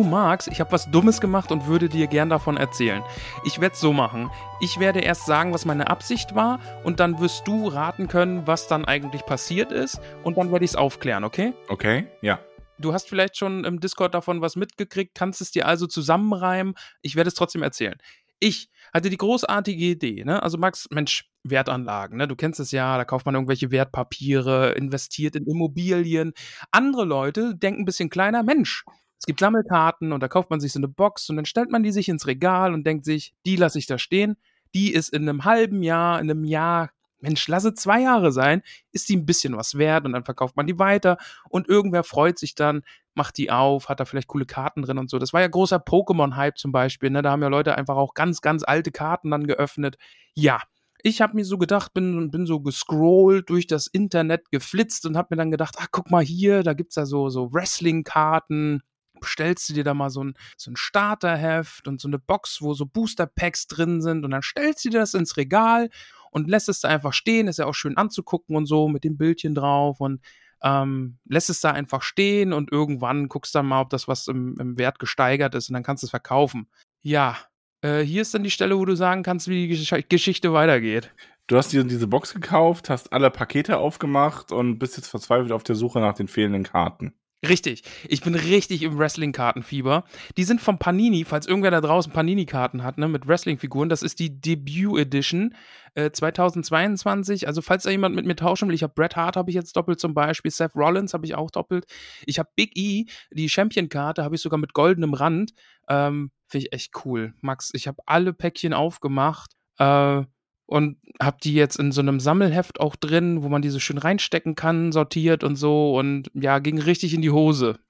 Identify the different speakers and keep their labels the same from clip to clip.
Speaker 1: Du Max, ich habe was Dummes gemacht und würde dir gern davon erzählen. Ich werde es so machen. Ich werde erst sagen, was meine Absicht war und dann wirst du raten können, was dann eigentlich passiert ist und dann werde ich es aufklären, okay?
Speaker 2: Okay, ja.
Speaker 1: Du hast vielleicht schon im Discord davon was mitgekriegt, kannst es dir also zusammenreimen. Ich werde es trotzdem erzählen. Ich hatte die großartige Idee, ne? Also Max, Mensch, Wertanlagen, ne? Du kennst es ja, da kauft man irgendwelche Wertpapiere, investiert in Immobilien. Andere Leute denken ein bisschen kleiner, Mensch, es gibt Sammelkarten und da kauft man sich so eine Box und dann stellt man die sich ins Regal und denkt sich, die lasse ich da stehen. Die ist in einem halben Jahr, in einem Jahr, Mensch, lasse zwei Jahre sein, ist die ein bisschen was wert und dann verkauft man die weiter und irgendwer freut sich dann, macht die auf, hat da vielleicht coole Karten drin und so. Das war ja großer Pokémon-Hype zum Beispiel, ne? Da haben ja Leute einfach auch ganz, ganz alte Karten dann geöffnet. Ja, ich habe mir so gedacht, bin, bin so gescrollt durch das Internet, geflitzt und habe mir dann gedacht, ach, guck mal hier, da gibt's ja so, so Wrestling-Karten, bestellst du dir da mal so ein, so ein Starterheft und so eine Box, wo so Booster-Packs drin sind und dann stellst du dir das ins Regal und lässt es da einfach stehen, ist ja auch schön anzugucken und so mit dem Bildchen drauf und ähm, lässt es da einfach stehen und irgendwann guckst dann mal, ob das was im, im Wert gesteigert ist und dann kannst du es verkaufen. Ja, äh, hier ist dann die Stelle, wo du sagen kannst, wie die Gesch Geschichte weitergeht.
Speaker 2: Du hast dir diese Box gekauft, hast alle Pakete aufgemacht und bist jetzt verzweifelt auf der Suche nach den fehlenden Karten.
Speaker 1: Richtig. Ich bin richtig im Wrestling-Kartenfieber. Die sind vom Panini, falls irgendwer da draußen Panini-Karten hat, ne, mit Wrestling-Figuren. Das ist die Debut Edition äh, 2022. Also, falls da jemand mit mir tauschen will, ich habe Bret Hart, habe ich jetzt doppelt zum Beispiel. Seth Rollins habe ich auch doppelt. Ich habe Big E, die Champion-Karte, habe ich sogar mit goldenem Rand. Ähm, Finde ich echt cool. Max, ich habe alle Päckchen aufgemacht. Äh, und habe die jetzt in so einem Sammelheft auch drin, wo man die so schön reinstecken kann, sortiert und so und ja, ging richtig in die Hose.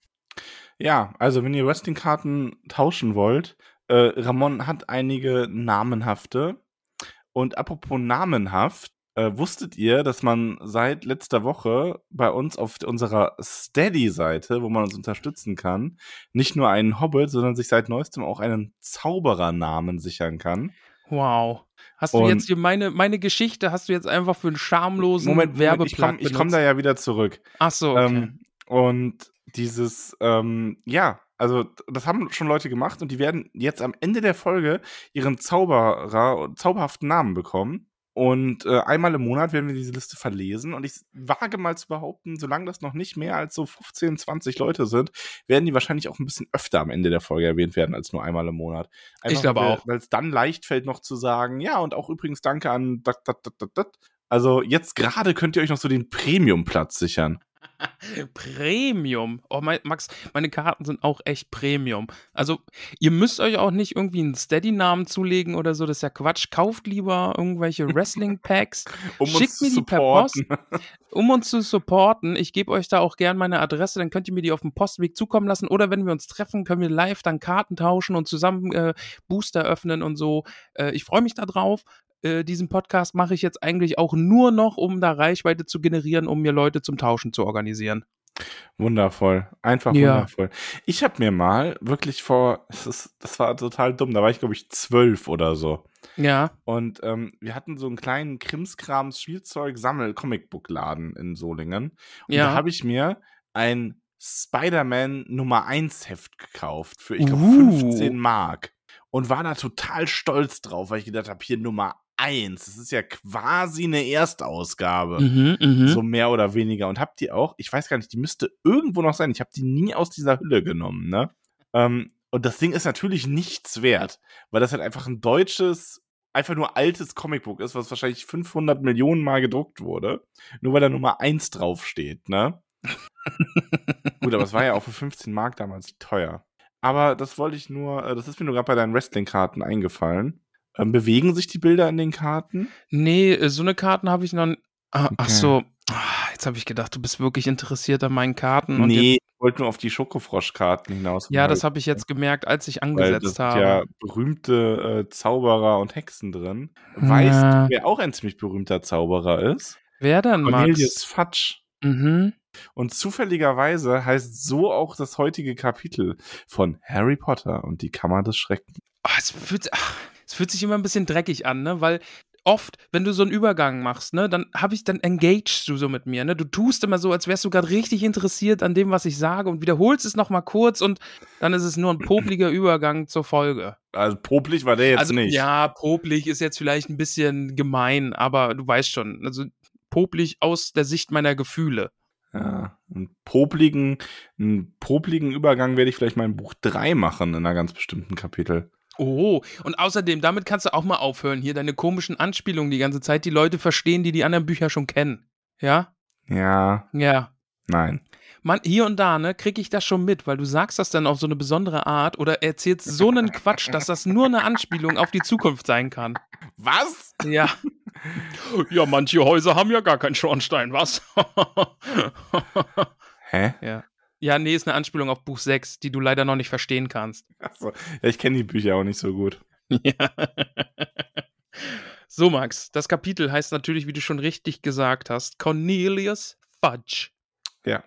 Speaker 2: Ja, also wenn ihr Wrestling-Karten tauschen wollt, äh, Ramon hat einige namenhafte. Und apropos namenhaft, äh, wusstet ihr, dass man seit letzter Woche bei uns auf unserer Steady-Seite, wo man uns unterstützen kann, nicht nur einen Hobbit, sondern sich seit neuestem auch einen Zauberernamen sichern kann?
Speaker 1: Wow. Hast du jetzt hier meine, meine Geschichte, hast du jetzt einfach für einen schamlosen Moment, Moment
Speaker 2: ich komme komm da ja wieder zurück.
Speaker 1: Ach so, okay.
Speaker 2: Ähm, und dieses, ähm, ja, also das haben schon Leute gemacht und die werden jetzt am Ende der Folge ihren Zauberer, zauberhaften Namen bekommen. Und äh, einmal im Monat werden wir diese Liste verlesen. Und ich wage mal zu behaupten, solange das noch nicht mehr als so 15, 20 Leute sind, werden die wahrscheinlich auch ein bisschen öfter am Ende der Folge erwähnt werden als nur einmal im Monat.
Speaker 1: Einfach, ich glaube auch.
Speaker 2: Weil es dann leicht fällt, noch zu sagen, ja, und auch übrigens danke an dat, dat, dat, dat. Also jetzt gerade könnt ihr euch noch so den Premium-Platz sichern.
Speaker 1: Premium. Oh, mein, Max, meine Karten sind auch echt Premium. Also, ihr müsst euch auch nicht irgendwie einen Steady-Namen zulegen oder so. Das ist ja Quatsch. Kauft lieber irgendwelche Wrestling-Packs.
Speaker 2: um Schickt mir die per Post,
Speaker 1: um uns zu supporten. Ich gebe euch da auch gern meine Adresse. Dann könnt ihr mir die auf dem Postweg zukommen lassen. Oder wenn wir uns treffen, können wir live dann Karten tauschen und zusammen äh, Booster öffnen und so. Äh, ich freue mich da drauf. Äh, diesen Podcast mache ich jetzt eigentlich auch nur noch, um da Reichweite zu generieren, um mir Leute zum Tauschen zu organisieren.
Speaker 2: Wundervoll, einfach ja. wundervoll. Ich habe mir mal wirklich vor, das, ist, das war total dumm, da war ich glaube ich zwölf oder so.
Speaker 1: Ja.
Speaker 2: Und ähm, wir hatten so einen kleinen Krimskrams Spielzeug-Sammel-Comicbook-Laden in Solingen. Und ja. da habe ich mir ein Spider-Man Nummer 1 Heft gekauft für, ich glaube, uh. 15 Mark. Und war da total stolz drauf, weil ich gedacht habe, hier Nummer 1. Das ist ja quasi eine Erstausgabe.
Speaker 1: Mhm, mh.
Speaker 2: So mehr oder weniger. Und habt die auch, ich weiß gar nicht, die müsste irgendwo noch sein. Ich habe die nie aus dieser Hülle genommen, ne? Ähm, Und das Ding ist natürlich nichts wert, weil das halt einfach ein deutsches, einfach nur altes Comicbook ist, was wahrscheinlich 500 Millionen Mal gedruckt wurde. Nur weil da Nummer 1 draufsteht, ne? Gut, aber es war ja auch für 15 Mark damals teuer. Aber das wollte ich nur, äh, das ist mir nur gerade bei deinen Wrestling-Karten eingefallen. Ähm, bewegen sich die Bilder in den Karten?
Speaker 1: Nee, äh, so eine Karten habe ich noch. Ah,
Speaker 2: Okay.
Speaker 1: Ach so, Ah, jetzt habe ich gedacht, du bist wirklich interessiert an meinen Karten. Und
Speaker 2: nee, ich wollte nur auf die Schokofrosch-Karten hinaus.
Speaker 1: ja, das
Speaker 2: weil-
Speaker 1: habe ich jetzt gemerkt, als ich angesetzt
Speaker 2: das sind
Speaker 1: habe.
Speaker 2: ja berühmte äh, Zauberer und Hexen drin. Weißt
Speaker 1: Ja.
Speaker 2: du, wer auch ein ziemlich berühmter Zauberer ist?
Speaker 1: Wer denn,
Speaker 2: Cornelius
Speaker 1: Max?
Speaker 2: Fudge.
Speaker 1: Mhm.
Speaker 2: Und zufälligerweise heißt so auch das heutige Kapitel von Harry Potter und die Kammer des Schreckens.
Speaker 1: Ah, es, fühlt, ach, es fühlt sich immer ein bisschen dreckig an, ne? Weil oft, wenn du so einen Übergang machst, ne, dann habe ich, dann engagest du so mit mir, ne? Du tust immer so, als wärst du gerade richtig interessiert an dem, was ich sage und wiederholst es nochmal kurz und dann ist es nur ein popliger Übergang zur Folge.
Speaker 2: Also popelig war der jetzt
Speaker 1: also,
Speaker 2: nicht.
Speaker 1: ja, poplig ist jetzt vielleicht ein bisschen gemein, aber du weißt schon, also poplig aus der Sicht meiner Gefühle.
Speaker 2: Ja, einen popligen, einen popligen Übergang werde ich vielleicht mal in Buch 3 machen, in einer ganz bestimmten Kapitel.
Speaker 1: Oh, und außerdem, damit kannst du auch mal aufhören, hier deine komischen Anspielungen die ganze Zeit, die Leute verstehen, die die anderen Bücher schon kennen. Ja?
Speaker 2: Ja,
Speaker 1: Ja.
Speaker 2: nein.
Speaker 1: Man, hier und da, ne, krieg ich das schon mit, weil du sagst das dann auf so eine besondere Art oder erzählst so einen Quatsch, dass das nur eine Anspielung auf die Zukunft sein kann.
Speaker 2: Was?
Speaker 1: Ja. Ja, manche Häuser haben ja gar keinen Schornstein, was?
Speaker 2: Hä?
Speaker 1: ja. Ja, nee, ist eine Anspielung auf Buch 6, die du leider noch nicht verstehen kannst.
Speaker 2: Achso. Ja, ich kenne die Bücher auch nicht so gut.
Speaker 1: Ja. So, Max, das Kapitel heißt natürlich, wie du schon richtig gesagt hast, Cornelius Fudge.
Speaker 2: Ja.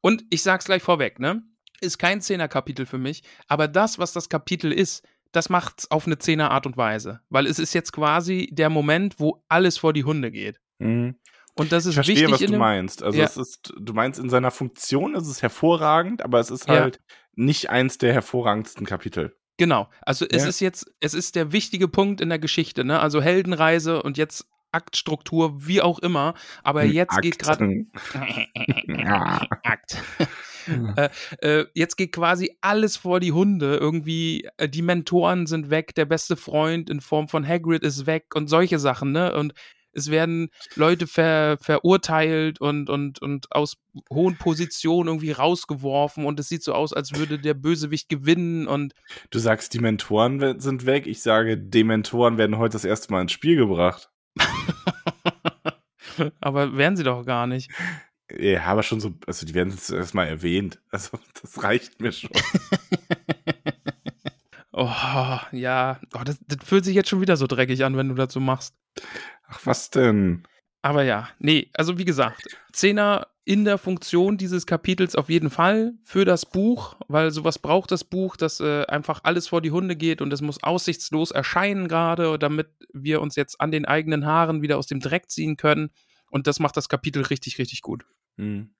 Speaker 1: Und ich sag's gleich vorweg, ne? Ist kein Zehner-Kapitel für mich, aber das, was das Kapitel ist, das macht's auf eine Zehner Art und Weise. Weil es ist jetzt quasi der Moment, wo alles vor die Hunde geht.
Speaker 2: Mhm.
Speaker 1: Und das
Speaker 2: Ich
Speaker 1: ist
Speaker 2: verstehe,
Speaker 1: wichtig
Speaker 2: was du
Speaker 1: dem,
Speaker 2: meinst. Also
Speaker 1: Ja.
Speaker 2: es ist, du meinst, in seiner Funktion ist es hervorragend, aber es ist
Speaker 1: Ja.
Speaker 2: halt nicht eins der hervorragendsten Kapitel.
Speaker 1: Genau. Also es
Speaker 2: Ja.
Speaker 1: ist jetzt, es ist der wichtige Punkt in der Geschichte, ne? Also Heldenreise und jetzt Aktstruktur, wie auch immer. Aber jetzt geht
Speaker 2: Akt.
Speaker 1: gerade.
Speaker 2: Ja.
Speaker 1: Akt. äh, äh, jetzt geht quasi alles vor die Hunde. Irgendwie, äh, die Mentoren sind weg, der beste Freund in Form von Hagrid ist weg und solche Sachen, ne? Und es werden Leute ver, verurteilt und, und, und aus hohen Positionen irgendwie rausgeworfen und es sieht so aus, als würde der Bösewicht gewinnen und
Speaker 2: Du sagst, die Mentoren sind weg. Ich sage, Dementoren werden heute das erste Mal ins Spiel gebracht.
Speaker 1: Aber werden sie doch gar nicht.
Speaker 2: Ja, aber schon so, also die werden jetzt erstmal erwähnt. Also das reicht mir schon.
Speaker 1: Oh, ja. Oh, das, das fühlt sich jetzt schon wieder so dreckig an, wenn du dazu machst.
Speaker 2: Ach, was denn?
Speaker 1: Aber ja, nee, also wie gesagt, Zehner in der Funktion dieses Kapitels auf jeden Fall für das Buch, weil sowas braucht das Buch, dass äh, einfach alles vor die Hunde geht und es muss aussichtslos erscheinen gerade, damit wir uns jetzt an den eigenen Haaren wieder aus dem Dreck ziehen können. Und das macht das Kapitel richtig, richtig gut.
Speaker 2: Hm.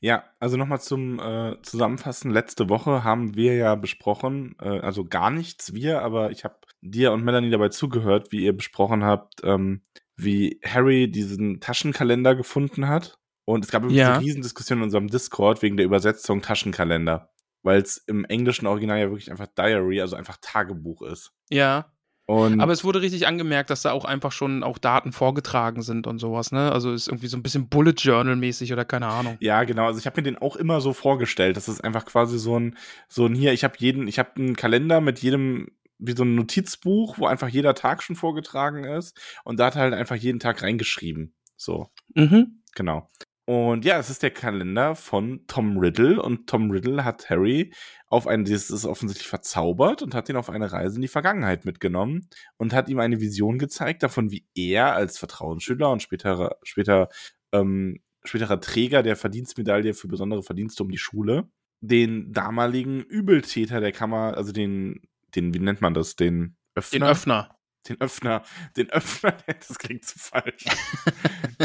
Speaker 2: Ja, also nochmal zum äh, Zusammenfassen. Letzte Woche haben wir ja besprochen, äh, also gar nichts wir, aber ich habe dir und Melanie dabei zugehört, wie ihr besprochen habt, ähm, wie Harry diesen Taschenkalender gefunden hat. Und es gab
Speaker 1: Ja.
Speaker 2: eine Riesendiskussion in unserem Discord wegen der Übersetzung Taschenkalender, weil es im englischen Original ja wirklich einfach Diary, also einfach Tagebuch ist.
Speaker 1: Ja,
Speaker 2: Und
Speaker 1: aber es wurde richtig angemerkt, dass da auch einfach schon auch Daten vorgetragen sind und sowas, ne? Also ist irgendwie so ein bisschen Bullet Journal mäßig oder keine Ahnung.
Speaker 2: Ja, genau. Also ich habe mir den auch immer so vorgestellt. Das ist einfach quasi so ein, so ein hier, ich habe jeden, ich habe einen Kalender mit jedem, wie so ein Notizbuch, wo einfach jeder Tag schon vorgetragen ist. Und da hat er halt einfach jeden Tag reingeschrieben. So,
Speaker 1: Mhm.
Speaker 2: genau. Und ja, es ist der Kalender von Tom Riddle und Tom Riddle hat Harry auf eine, das ist offensichtlich verzaubert und hat ihn auf eine Reise in die Vergangenheit mitgenommen und hat ihm eine Vision gezeigt davon, wie er als Vertrauensschüler und späterer, später, ähm, späterer Träger der Verdienstmedaille für besondere Verdienste um die Schule den damaligen Übeltäter der Kammer, also den, den, wie nennt man das, den Öffner?
Speaker 1: Den Öffner.
Speaker 2: den Öffner, den Öffner, das klingt zu falsch,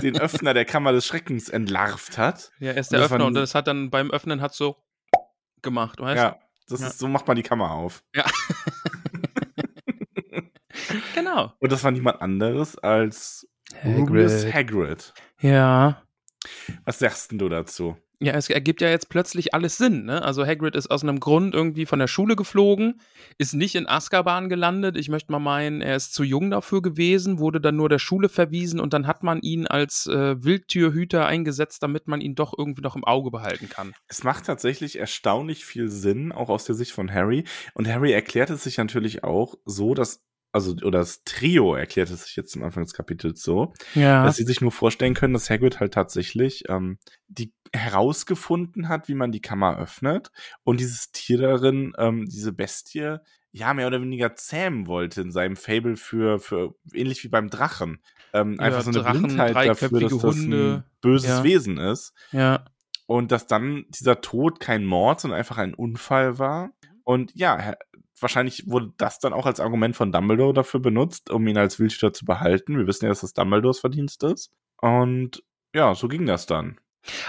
Speaker 2: den Öffner der Kammer des Schreckens entlarvt hat.
Speaker 1: Ja, er ist
Speaker 2: Und
Speaker 1: der
Speaker 2: das
Speaker 1: Öffner und das hat dann beim Öffnen hat so gemacht, weißt
Speaker 2: Ja, das
Speaker 1: Ja.
Speaker 2: ist, so macht man die Kammer auf.
Speaker 1: Ja. Genau.
Speaker 2: Und das war niemand anderes als Rubius Hagrid.
Speaker 1: Ja.
Speaker 2: Was sagst denn du dazu?
Speaker 1: Ja, es ergibt ja jetzt plötzlich alles Sinn, ne? Also Hagrid ist aus einem Grund irgendwie von der Schule geflogen, ist nicht in Azkaban gelandet. Ich möchte mal meinen, er ist zu jung dafür gewesen, wurde dann nur der Schule verwiesen und dann hat man ihn als äh, Wildtürhüter eingesetzt, damit man ihn doch irgendwie noch im Auge behalten kann.
Speaker 2: Es macht tatsächlich erstaunlich viel Sinn, auch aus der Sicht von Harry. Und Harry erklärt es sich natürlich auch so, dass also oder das Trio erklärt es sich jetzt am Anfang des Kapitels so,
Speaker 1: Ja.
Speaker 2: dass sie sich nur vorstellen können, dass Hagrid halt tatsächlich ähm, die herausgefunden hat, wie man die Kammer öffnet und dieses Tier darin, ähm, diese Bestie, ja mehr oder weniger zähmen wollte in seinem Fable für für ähnlich wie beim Drachen. Ähm,
Speaker 1: Ja,
Speaker 2: einfach so eine
Speaker 1: Drachen,
Speaker 2: Blindheit dafür, dass das ein böses
Speaker 1: ja.
Speaker 2: Wesen ist
Speaker 1: Ja.
Speaker 2: und dass dann dieser Tod kein Mord, sondern einfach ein Unfall war. Und ja, wahrscheinlich wurde das dann auch als Argument von Dumbledore dafür benutzt, um ihn als Wildschüter zu behalten. Wir wissen ja, dass das Dumbledores Verdienst ist. Und ja, so ging das dann.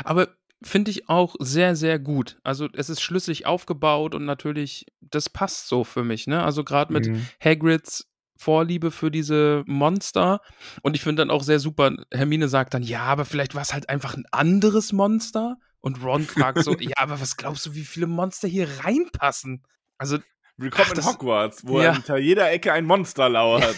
Speaker 1: Aber finde ich auch sehr, sehr gut. Also es ist schlüssig aufgebaut und natürlich, das passt so für mich, ne? Also gerade mit
Speaker 2: Mhm.
Speaker 1: Hagrids Vorliebe für diese Monster. Und ich finde dann auch sehr super, Hermine sagt dann, ja, aber vielleicht war es halt einfach ein anderes Monster. Und Ron fragt so, ja, aber was glaubst du, wie viele Monster hier reinpassen? Also,
Speaker 2: Willkommen
Speaker 1: Ach,
Speaker 2: in Hogwarts, wo
Speaker 1: Ja.
Speaker 2: hinter jeder Ecke ein Monster lauert.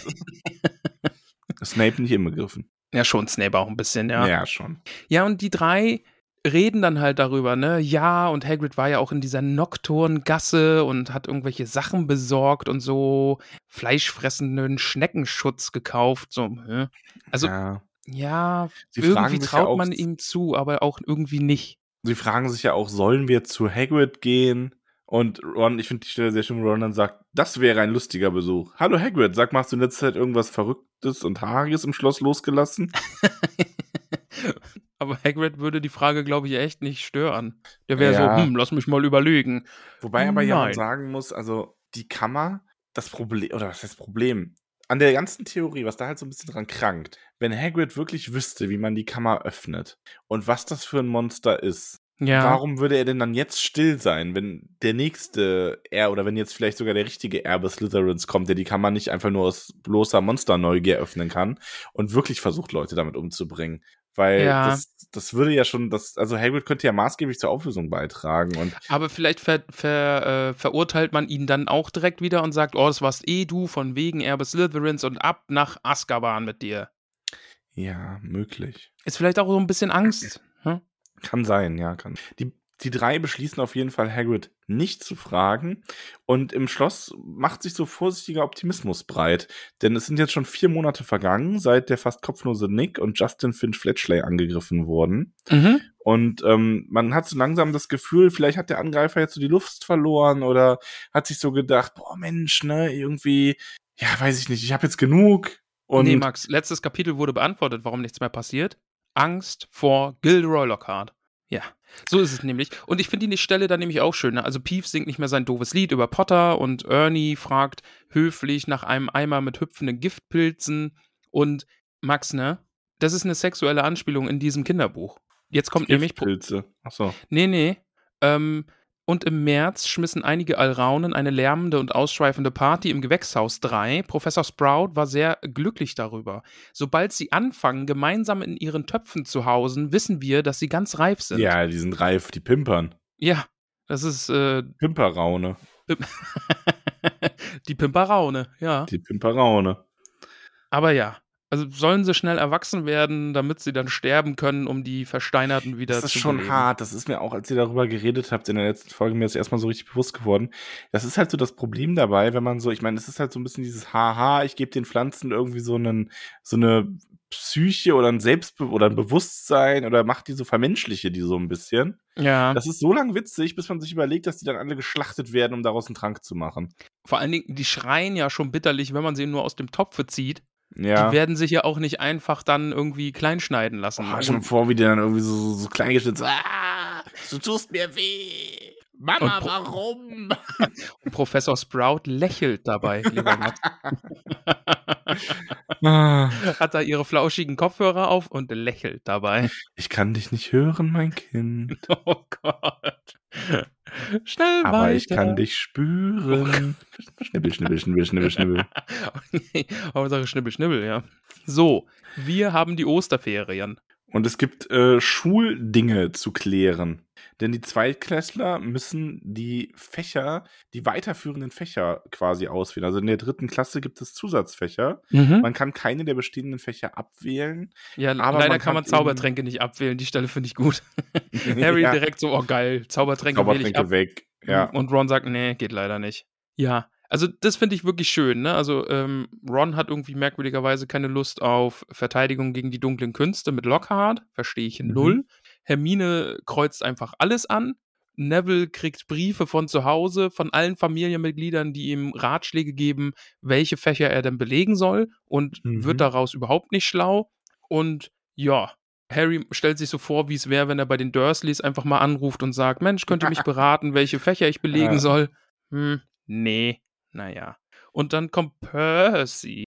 Speaker 2: Snape nicht inbegriffen.
Speaker 1: Ja, schon Snape auch ein bisschen, ja.
Speaker 2: Ja, schon.
Speaker 1: Ja, und die drei reden dann halt darüber, ne? Ja, und Hagrid war ja auch in dieser Nocturngasse und hat irgendwelche Sachen besorgt und so fleischfressenden Schneckenschutz gekauft. So? Also, ja,
Speaker 2: ja.
Speaker 1: Irgendwie
Speaker 2: ja
Speaker 1: traut
Speaker 2: auch-
Speaker 1: man ihm zu, aber auch irgendwie nicht.
Speaker 2: Sie fragen sich ja auch, sollen wir zu Hagrid gehen? Und Ron, ich finde die Stelle sehr schön, wo Ron dann sagt, das wäre ein lustiger Besuch. Hallo Hagrid, sag mal, hast du in letzter Zeit irgendwas Verrücktes und Haariges im Schloss losgelassen?
Speaker 1: aber Hagrid würde die Frage, glaube ich, echt nicht stören. Der wäre
Speaker 2: Ja.
Speaker 1: so, hm, lass mich mal überlegen.
Speaker 2: Wobei aber ja
Speaker 1: Nein.
Speaker 2: sagen muss, also die Kammer, das Problem, oder was heißt Problem? An der ganzen Theorie, was da halt so ein bisschen dran krankt, wenn Hagrid wirklich wüsste, wie man die Kammer öffnet und was das für ein Monster ist,
Speaker 1: Ja.
Speaker 2: warum würde er denn dann jetzt still sein, wenn der nächste er oder wenn jetzt vielleicht sogar der richtige Erbe Slytherins kommt, der die Kammer nicht einfach nur aus bloßer Monsterneugier öffnen kann und wirklich versucht, Leute damit umzubringen? Weil
Speaker 1: Ja.
Speaker 2: das, das würde ja schon, das, also Hagrid könnte ja maßgeblich zur Auflösung beitragen und
Speaker 1: Aber vielleicht ver, ver, äh, verurteilt man ihn dann auch direkt wieder und sagt, oh, das warst eh du, von wegen Erbe Slytherins und ab nach Azkaban mit dir.
Speaker 2: ja, möglich.
Speaker 1: Ist vielleicht auch so ein bisschen Angst. Hm?
Speaker 2: Kann sein, ja, kann. Die, die drei beschließen auf jeden Fall, Hagrid nicht zu fragen. Und im Schloss macht sich so vorsichtiger Optimismus breit. Denn es sind jetzt schon vier Monate vergangen, seit der fast kopflose Nick und Justin Finch Fletchley angegriffen wurden.
Speaker 1: Mhm.
Speaker 2: Und ähm, man hat so langsam das Gefühl, vielleicht hat der Angreifer jetzt so die Luft verloren oder hat sich so gedacht, boah Mensch, ne, irgendwie, ja, weiß ich nicht, ich habe jetzt genug. Und
Speaker 1: nee, Max, letztes Kapitel wurde beantwortet, warum nichts mehr passiert. Angst vor Gilderoy Lockhart. Ja, so ist es nämlich. Und ich finde die Stelle dann nämlich auch schön. Ne? Also Peeves singt nicht mehr sein doofes Lied über Potter und Ernie fragt höflich nach einem Eimer mit hüpfenden Giftpilzen. Und Max, ne? Das ist eine sexuelle Anspielung in diesem Kinderbuch. Jetzt kommt nämlich
Speaker 2: Pilze. Achso.
Speaker 1: Nee, nee. Ähm, und im März schmissen einige Alraunen eine lärmende und ausschweifende Party im Gewächshaus 3. Professor Sprout war sehr glücklich darüber. Sobald sie anfangen, gemeinsam in ihren Töpfen zu hausen, wissen wir, dass sie ganz reif sind.
Speaker 2: Ja, die sind reif, die pimpern.
Speaker 1: Ja, das ist äh,
Speaker 2: Pimperraune.
Speaker 1: die Pimperaune, ja.
Speaker 2: Die Pimperaune.
Speaker 1: Aber ja. Also sollen sie schnell erwachsen werden, damit sie dann sterben können, um die Versteinerten wieder
Speaker 2: Das ist
Speaker 1: zu
Speaker 2: schon
Speaker 1: beleben.
Speaker 2: hart. Das ist mir auch, als ihr darüber geredet habt in der letzten Folge, mir ist erstmal so richtig bewusst geworden. Das ist halt so das Problem dabei, wenn man so, ich meine, es ist halt so ein bisschen dieses Haha, ich gebe den Pflanzen irgendwie so einen, so eine Psyche oder ein Selbstbe oder ein Bewusstsein oder macht die so vermenschliche die so ein bisschen.
Speaker 1: Ja.
Speaker 2: Das ist so lang witzig, bis man sich überlegt, dass die dann alle geschlachtet werden, um daraus einen Trank zu machen.
Speaker 1: Vor allen Dingen, die schreien ja schon bitterlich, wenn man sie nur aus dem Topfe zieht.
Speaker 2: Ja.
Speaker 1: Die werden sich ja auch nicht einfach dann irgendwie kleinschneiden lassen.
Speaker 2: Boah, schon vor, wie der dann irgendwie so, so, so klein geschnitten ah, du tust mir weh. Mama,
Speaker 1: Und Pro-
Speaker 2: warum?
Speaker 1: Und Professor Sprout lächelt dabei, lieber Max.
Speaker 2: Ah.
Speaker 1: Hat da ihre flauschigen Kopfhörer auf und lächelt dabei.
Speaker 2: Ich kann dich nicht hören, mein Kind.
Speaker 1: Oh Gott. Schnell
Speaker 2: Aber
Speaker 1: weiter.
Speaker 2: ich kann dich spüren. Schnibbel, schnibbel, schnibbel, schnibbel, schnibbel.
Speaker 1: Okay, Hauptsache Schnibbel, Schnibbel, ja. So, wir haben die Osterferien.
Speaker 2: Und es gibt äh, Schuldinge zu klären. Denn die Zweitklässler müssen die Fächer, die weiterführenden Fächer quasi auswählen. Also in der dritten Klasse gibt es Zusatzfächer.
Speaker 1: Mhm.
Speaker 2: Man kann keine der bestehenden Fächer abwählen.
Speaker 1: Ja,
Speaker 2: aber
Speaker 1: leider
Speaker 2: man
Speaker 1: kann man Zaubertränke nicht abwählen. Die Stelle finde ich gut. Harry
Speaker 2: Ja.
Speaker 1: direkt so, oh geil, Zaubertränke
Speaker 2: Zaubertränke weg. Ja.
Speaker 1: Und Ron sagt, nee, geht leider nicht. Ja, also das finde ich wirklich schön. Ne? Also ähm, Ron hat irgendwie merkwürdigerweise keine Lust auf Verteidigung gegen die dunklen Künste mit Lockhart. Verstehe ich
Speaker 2: Mhm.
Speaker 1: null. Hermine kreuzt einfach alles an. Neville kriegt Briefe von zu Hause, von allen Familienmitgliedern, die ihm Ratschläge geben, welche Fächer er denn belegen soll und
Speaker 2: Mhm.
Speaker 1: wird daraus überhaupt nicht schlau. Und ja, Harry stellt sich so vor, wie es wäre, wenn er bei den Dursleys einfach mal anruft und sagt, Mensch, könnt ihr mich beraten, welche Fächer ich belegen
Speaker 2: Ja.
Speaker 1: soll? Hm, nee, naja. Und dann kommt Percy.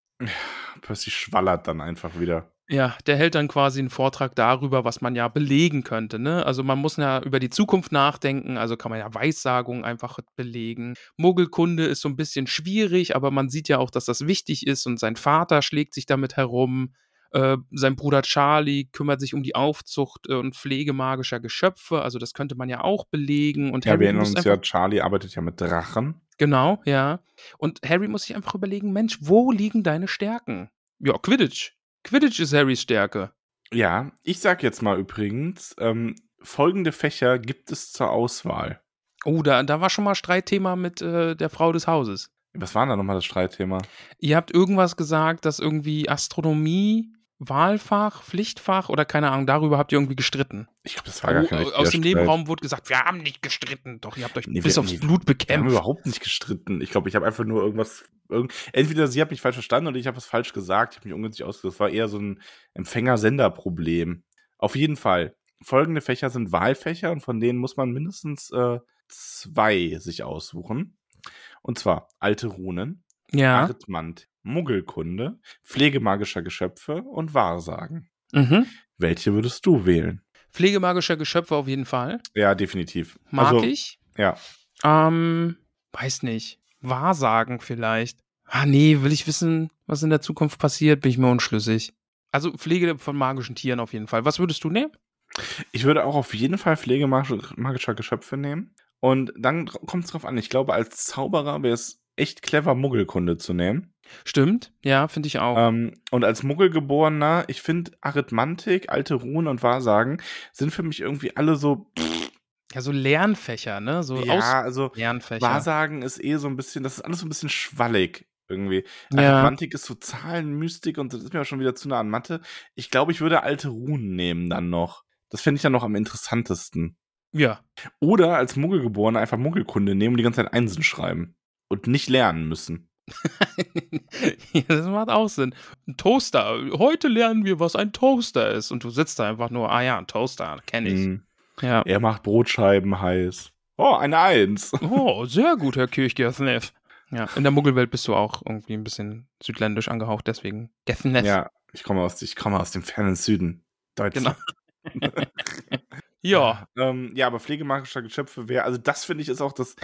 Speaker 2: Percy schwallert dann einfach wieder.
Speaker 1: Ja, der hält dann quasi einen Vortrag darüber, was man ja belegen könnte. Ne? Also man muss ja über die Zukunft nachdenken, also kann man ja Weissagungen einfach belegen. Muggelkunde ist so ein bisschen schwierig, aber man sieht ja auch, dass das wichtig ist und sein Vater schlägt sich damit herum. Äh, sein Bruder Charlie kümmert sich um die Aufzucht äh, und Pflege magischer Geschöpfe, also das könnte man ja auch belegen. Und
Speaker 2: Ja,
Speaker 1: Harry
Speaker 2: wir erinnern uns ja, Charlie arbeitet ja mit Drachen.
Speaker 1: Genau, ja. Und Harry muss sich einfach überlegen, Mensch, wo liegen deine Stärken? Ja, Quidditch. Quidditch ist Harrys Stärke.
Speaker 2: Ja, ich sag jetzt mal übrigens, ähm, folgende Fächer gibt es zur Auswahl.
Speaker 1: Oh, da, da war schon mal Streitthema mit äh, der Frau des Hauses.
Speaker 2: Was war da nochmal das Streitthema?
Speaker 1: Ihr habt irgendwas gesagt, dass irgendwie Astronomie, Wahlfach, Pflichtfach oder keine Ahnung, darüber habt ihr irgendwie gestritten.
Speaker 2: Ich glaube, das war gar kein richtiger
Speaker 1: aus dem. Nebenraum wurde gesagt, wir haben nicht gestritten. Doch, ihr habt euch
Speaker 2: Nee,
Speaker 1: bis
Speaker 2: wir-
Speaker 1: aufs
Speaker 2: nee,
Speaker 1: Blut
Speaker 2: Wir haben
Speaker 1: bekämpft.
Speaker 2: überhaupt nicht gestritten. Ich glaube, ich habe einfach nur irgendwas. Irgend, entweder sie hat mich falsch verstanden oder ich habe was falsch gesagt. Ich habe mich ungünstig ausgedrückt. Das war eher so ein Empfänger-Sender-Problem. Auf jeden Fall. Folgende Fächer sind Wahlfächer und von denen muss man mindestens äh, zwei sich aussuchen. Und zwar alte Runen,
Speaker 1: Ja.
Speaker 2: Arithmant, Muggelkunde, Pflege magischer Geschöpfe und Wahrsagen.
Speaker 1: Mhm.
Speaker 2: Welche würdest du wählen?
Speaker 1: Pflegemagischer Geschöpfe auf jeden Fall.
Speaker 2: Ja, definitiv.
Speaker 1: Mag
Speaker 2: also,
Speaker 1: ich.
Speaker 2: Ja.
Speaker 1: Ähm, weiß nicht. Wahrsagen vielleicht. Ah, nee, will ich wissen, was in der Zukunft passiert, bin ich mir unschlüssig. Also Pflege von magischen Tieren auf jeden Fall. Was würdest du nehmen?
Speaker 2: Ich würde auch auf jeden Fall Pflege mag- magischer Geschöpfe nehmen. Und dann kommt es drauf an. Ich glaube, als Zauberer wäre es echt clever, Muggelkunde zu nehmen.
Speaker 1: Stimmt, ja, finde ich auch.
Speaker 2: Ähm, und als Muggelgeborener, ich finde Arithmantik, alte Runen und Wahrsagen sind für mich irgendwie alle so.
Speaker 1: ja, so Lernfächer, ne? So
Speaker 2: ja, also
Speaker 1: Lernfächer.
Speaker 2: Wahrsagen ist eh so ein bisschen, das ist alles so ein bisschen schwallig irgendwie.
Speaker 1: Ja.
Speaker 2: Arithmantik ist so Zahlenmystik und das ist mir auch schon wieder zu nah an Mathe. Ich glaube, ich würde alte Runen nehmen dann noch. Das fände ich dann noch am interessantesten.
Speaker 1: Ja.
Speaker 2: Oder als Muggelgeborener einfach Muggelkunde nehmen und die ganze Zeit Einsen schreiben. Und nicht lernen müssen.
Speaker 1: ja, das macht auch Sinn. Ein Toaster. Heute lernen wir, was ein Toaster ist. Und du sitzt da einfach nur, ah ja, ein Toaster, kenne ich.
Speaker 2: Mhm.
Speaker 1: Ja.
Speaker 2: Er macht Brotscheiben heiß. Oh, eine Eins.
Speaker 1: Oh, sehr gut, Herr Kirchgethnev. Ja, in der Muggelwelt bist du auch irgendwie ein bisschen südländisch angehaucht, deswegen Gethnev.
Speaker 2: Ja, ich komme aus, ich komme aus dem fernen Süden. Deutschland.
Speaker 1: Genau. Ja,
Speaker 2: Ähm, ja, aber pflegemagischer Geschöpfe wäre, also das finde ich ist auch das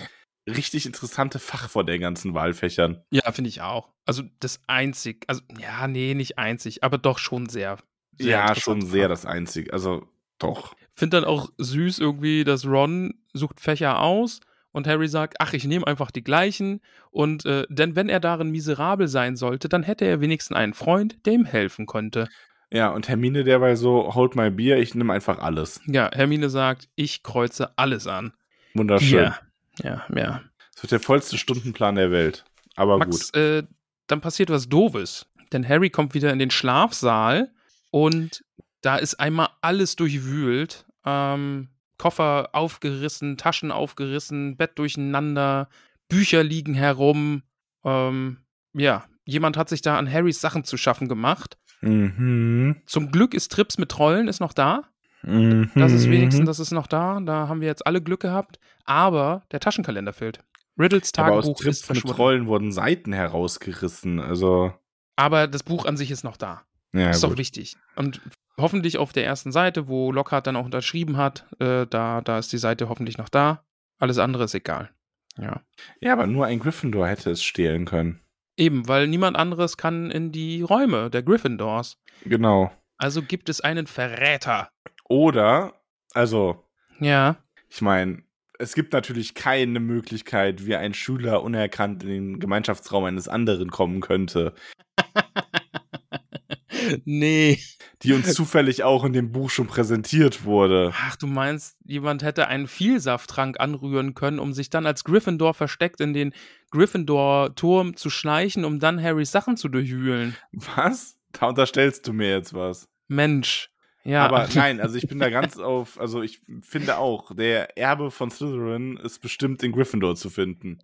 Speaker 2: richtig interessante Fach von den ganzen Wahlfächern.
Speaker 1: ja, finde ich auch. Also das einzig, also ja, nee, nicht einzig, aber doch schon sehr. sehr
Speaker 2: ja, schon sehr
Speaker 1: Fach.
Speaker 2: das Einzige. Also doch.
Speaker 1: Finde dann auch süß irgendwie, dass Ron sucht Fächer aus und Harry sagt, ach, ich nehme einfach die gleichen. Und äh, denn wenn er darin miserabel sein sollte, dann hätte er wenigstens einen Freund, der ihm helfen konnte.
Speaker 2: Ja, und Hermine derweil so, hold my beer, ich nehme einfach alles.
Speaker 1: Ja, Hermine sagt, ich kreuze alles an.
Speaker 2: Wunderschön.
Speaker 1: Ja, ja, ja.
Speaker 2: Das wird der vollste Stundenplan der Welt. Aber
Speaker 1: Max,
Speaker 2: gut.
Speaker 1: äh, dann passiert was Doofes. Denn Harry kommt wieder in den Schlafsaal und da ist einmal alles durchwühlt. Ähm, Koffer aufgerissen, Taschen aufgerissen, Bett durcheinander, Bücher liegen herum. Ähm, ja, jemand hat sich da an Harrys Sachen zu schaffen gemacht.
Speaker 2: Mhm.
Speaker 1: Zum Glück ist Trips mit Trollen ist noch da.
Speaker 2: Mhm.
Speaker 1: Das ist wenigstens, das ist noch da. Da haben wir jetzt alle Glück gehabt. Aber der Taschenkalender fehlt. Riddles
Speaker 2: Aber aus
Speaker 1: Tagebuch ist verschwunden.
Speaker 2: Trollen wurden Seiten herausgerissen. Also,
Speaker 1: Aber das Buch an sich ist noch da.
Speaker 2: ja,
Speaker 1: ist doch
Speaker 2: gut.
Speaker 1: wichtig. Und hoffentlich auf der ersten Seite, wo Lockhart dann auch unterschrieben hat, äh, da, da ist die Seite hoffentlich noch da. Alles andere ist egal. Ja.
Speaker 2: Ja, aber nur ein Gryffindor hätte es stehlen können.
Speaker 1: Eben, weil niemand anderes kann in die Räume der Gryffindors.
Speaker 2: Genau.
Speaker 1: Also gibt es einen Verräter.
Speaker 2: Oder, also,
Speaker 1: Ja.
Speaker 2: ich meine, es gibt natürlich keine Möglichkeit, wie ein Schüler unerkannt in den Gemeinschaftsraum eines anderen kommen könnte,
Speaker 1: nee.
Speaker 2: die uns zufällig auch in dem Buch schon präsentiert wurde.
Speaker 1: Ach, du meinst, jemand hätte einen Vielsafttrank anrühren können, um sich dann als Gryffindor versteckt in den Gryffindor-Turm zu schleichen, um dann Harrys Sachen zu durchwühlen.
Speaker 2: Was? Da unterstellst du mir jetzt was.
Speaker 1: Mensch. Ja.
Speaker 2: Aber nein, also ich bin da ganz auf, also ich finde auch, der Erbe von Slytherin ist bestimmt in Gryffindor zu finden.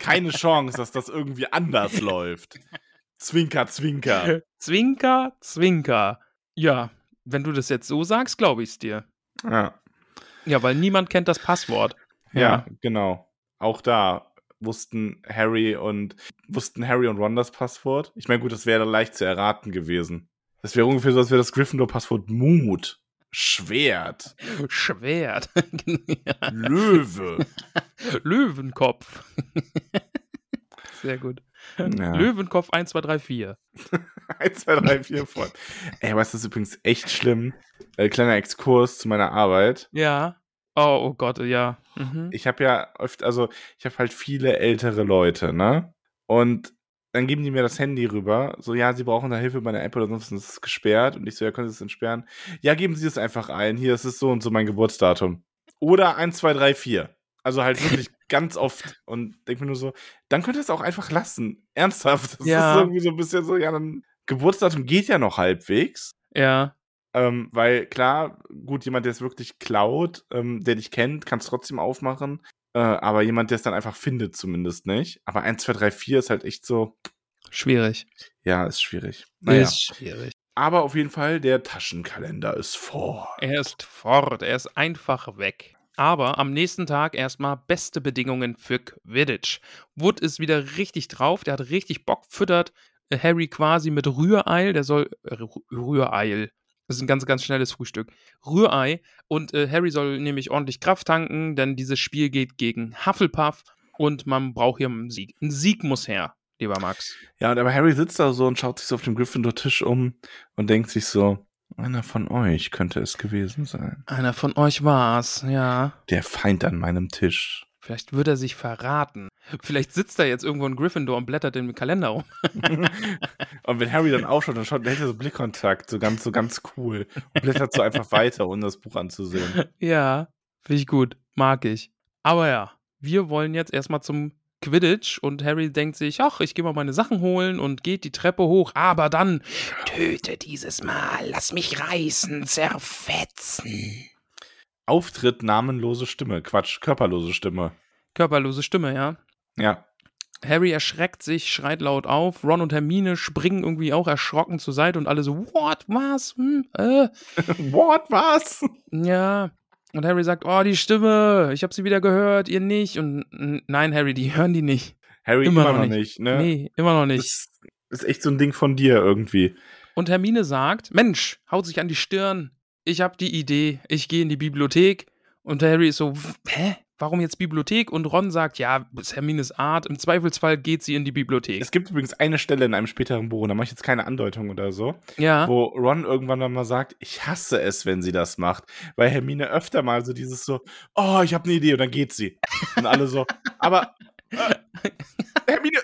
Speaker 2: Keine Chance, dass das irgendwie anders läuft. Zwinker, zwinker.
Speaker 1: Zwinker, Zwinker. Ja, wenn du das jetzt so sagst, glaube ich es dir.
Speaker 2: Ja.
Speaker 1: Ja, weil niemand kennt das Passwort.
Speaker 2: Ja, genau. Auch da wussten Harry und wussten Harry und Ron das Passwort. Ich meine, gut, das wäre leicht zu erraten gewesen. Das wäre ungefähr so, als wäre das Gryffindor-Passwort Mut, Schwert,
Speaker 1: Schwert.
Speaker 2: Löwe.
Speaker 1: Löwenkopf. Sehr gut.
Speaker 2: Ja.
Speaker 1: Löwenkopf 1, 2, 3, 4.
Speaker 2: 1, 2, 3, 4 voll. Ey, was ist übrigens echt schlimm? Äh, kleiner Exkurs zu meiner Arbeit.
Speaker 1: Ja. Oh, oh Gott, ja. Mhm.
Speaker 2: Ich habe ja oft, also ich habe halt viele ältere Leute, ne? Und dann geben die mir das Handy rüber, so, ja, sie brauchen da Hilfe bei einer App oder sonst, ist gesperrt. Und ich so, ja, können Sie es entsperren? Ja, geben Sie es einfach ein. Hier, es ist so und so mein Geburtsdatum. Oder 1, 2, 3, 4. Also halt wirklich ganz oft. Und denk mir nur so, dann könnt ihr es auch einfach lassen. Ernsthaft. Das
Speaker 1: Ja.
Speaker 2: ist irgendwie so ein bisschen so, ja, dann Geburtsdatum geht ja noch halbwegs.
Speaker 1: Ja.
Speaker 2: Ähm, weil klar, gut, jemand, der es wirklich klaut, ähm, der dich kennt, kann es trotzdem aufmachen. Äh, aber jemand, der es dann einfach findet, zumindest nicht. Aber 1, 2, 3, 4 ist halt echt so,
Speaker 1: Schwierig.
Speaker 2: ja, ist schwierig. Naja.
Speaker 1: Ist schwierig.
Speaker 2: Aber auf jeden Fall, der Taschenkalender ist vor.
Speaker 1: Er ist fort, er ist einfach weg. Aber am nächsten Tag erstmal beste Bedingungen für Quidditch. Wood ist wieder richtig drauf, der hat richtig Bock, füttert äh, Harry quasi mit Rührei, der soll äh, Rü- Rührei. Das ist ein ganz, ganz schnelles Frühstück. Rührei. Und äh, Harry soll nämlich ordentlich Kraft tanken, denn dieses Spiel geht gegen Hufflepuff und man braucht hier einen Sieg. Ein Sieg muss her, lieber Max.
Speaker 2: Ja, und aber Harry sitzt da so und schaut sich so auf dem Gryffindor-Tisch um und denkt sich so, einer von euch könnte es gewesen sein.
Speaker 1: Einer von euch war's, ja.
Speaker 2: Der Feind an meinem Tisch.
Speaker 1: Vielleicht wird er sich verraten. Vielleicht sitzt er jetzt irgendwo in Gryffindor und blättert im Kalender rum.
Speaker 2: und wenn Harry dann aufschaut, dann schaut, dann hält er so Blickkontakt, so ganz, so ganz cool. Und blättert so einfach weiter, ohne das Buch anzusehen.
Speaker 1: Ja, finde ich gut. Mag ich. Aber ja, wir wollen jetzt erstmal zum Quidditch und Harry denkt sich, ach, ich gehe mal meine Sachen holen und geht die Treppe hoch, aber dann töte dieses Mal, lass mich reißen, zerfetzen.
Speaker 2: Auftritt namenlose Stimme. Quatsch, körperlose Stimme.
Speaker 1: Körperlose Stimme, ja.
Speaker 2: Ja.
Speaker 1: Harry erschreckt sich, schreit laut auf. Ron und Hermine springen irgendwie auch erschrocken zur Seite und alle so, what, was, hm, äh.
Speaker 2: What, was?
Speaker 1: Ja. Und Harry sagt, oh, die Stimme, ich habe sie wieder gehört, ihr nicht. Und nein, Harry, die hören die nicht.
Speaker 2: Harry
Speaker 1: Immer
Speaker 2: immer,
Speaker 1: noch
Speaker 2: noch
Speaker 1: nicht.
Speaker 2: nicht, ne?
Speaker 1: Nee, immer noch nicht.
Speaker 2: Das ist echt so ein Ding von dir irgendwie.
Speaker 1: Und Hermine sagt, Mensch, haut sich an die Stirn. Ich habe die Idee, ich gehe in die Bibliothek. Und Harry ist so, "W- hä? Warum jetzt Bibliothek? Und Ron sagt, ja, das ist Hermines Art. Im Zweifelsfall geht sie in die Bibliothek.
Speaker 2: Es gibt übrigens eine Stelle in einem späteren Buch, und da mache ich jetzt keine Andeutung oder so,
Speaker 1: ja.
Speaker 2: wo Ron irgendwann dann mal sagt, ich hasse es, wenn sie das macht. Weil Hermine öfter mal so dieses so, oh, ich habe eine Idee und dann geht sie. Und alle so, aber äh, Hermine,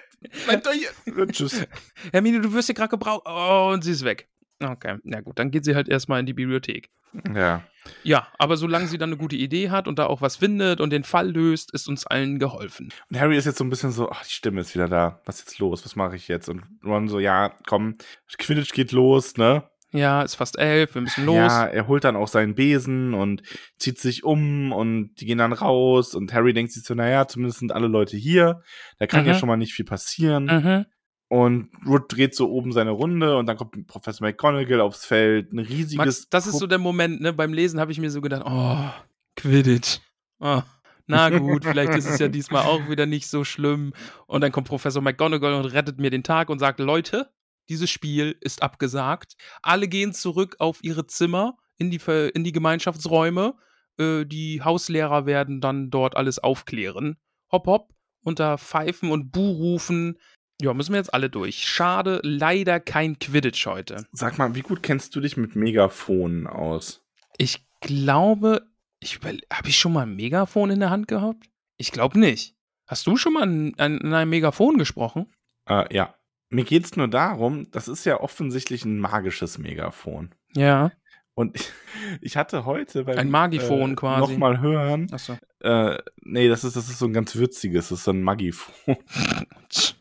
Speaker 2: bleib doch hier. Tschüss.
Speaker 1: Hermine, du wirst hier gerade gebraucht. Oh, und sie ist weg. Okay, na gut, dann geht sie halt erstmal in die Bibliothek.
Speaker 2: Ja.
Speaker 1: Ja, aber solange sie dann eine gute Idee hat und da auch was findet und den Fall löst, ist uns allen geholfen.
Speaker 2: Und Harry ist jetzt so ein bisschen so, ach, die Stimme ist wieder da. Was ist jetzt los? Was mache ich jetzt? Und Ron so, ja, komm, Quidditch geht los, ne?
Speaker 1: Ja, ist fast elf, wir müssen los.
Speaker 2: Ja, er holt dann auch seinen Besen und zieht sich um und die gehen dann raus und Harry denkt sich so, naja, zumindest sind alle Leute hier. Da kann
Speaker 1: Mhm.
Speaker 2: ja schon mal nicht viel passieren.
Speaker 1: Mhm.
Speaker 2: Und Root dreht so oben seine Runde und dann kommt Professor McGonagall aufs Feld. Ein riesiges.
Speaker 1: Max, das ist so der Moment, ne? Beim Lesen habe ich mir so gedacht, oh, Quidditch. Oh, na gut, vielleicht ist es ja diesmal auch wieder nicht so schlimm. Und dann kommt Professor McGonagall und rettet mir den Tag und sagt, Leute, dieses Spiel ist abgesagt. Alle gehen zurück auf ihre Zimmer in die, in die Gemeinschaftsräume. Äh, die Hauslehrer werden dann dort alles aufklären. Hopp, hopp, unter Pfeifen und Buhrufen Ja, müssen wir jetzt alle durch. Schade, leider kein Quidditch heute.
Speaker 2: Sag mal, wie gut kennst du dich mit Megafonen aus?
Speaker 1: Ich glaube, ich habe ich schon mal ein Megafon in der Hand gehabt? Ich glaube nicht. Hast du schon mal in, in einem Megafon gesprochen?
Speaker 2: Äh, ja. Mir geht es nur darum, das ist ja offensichtlich ein magisches Megafon.
Speaker 1: Ja.
Speaker 2: Und ich, ich hatte heute beim
Speaker 1: Ein Magifon
Speaker 2: äh,
Speaker 1: quasi.
Speaker 2: nochmal hören.
Speaker 1: Achso.
Speaker 2: Äh, nee, das ist, das ist so ein ganz würziges, das ist so ein Magifon.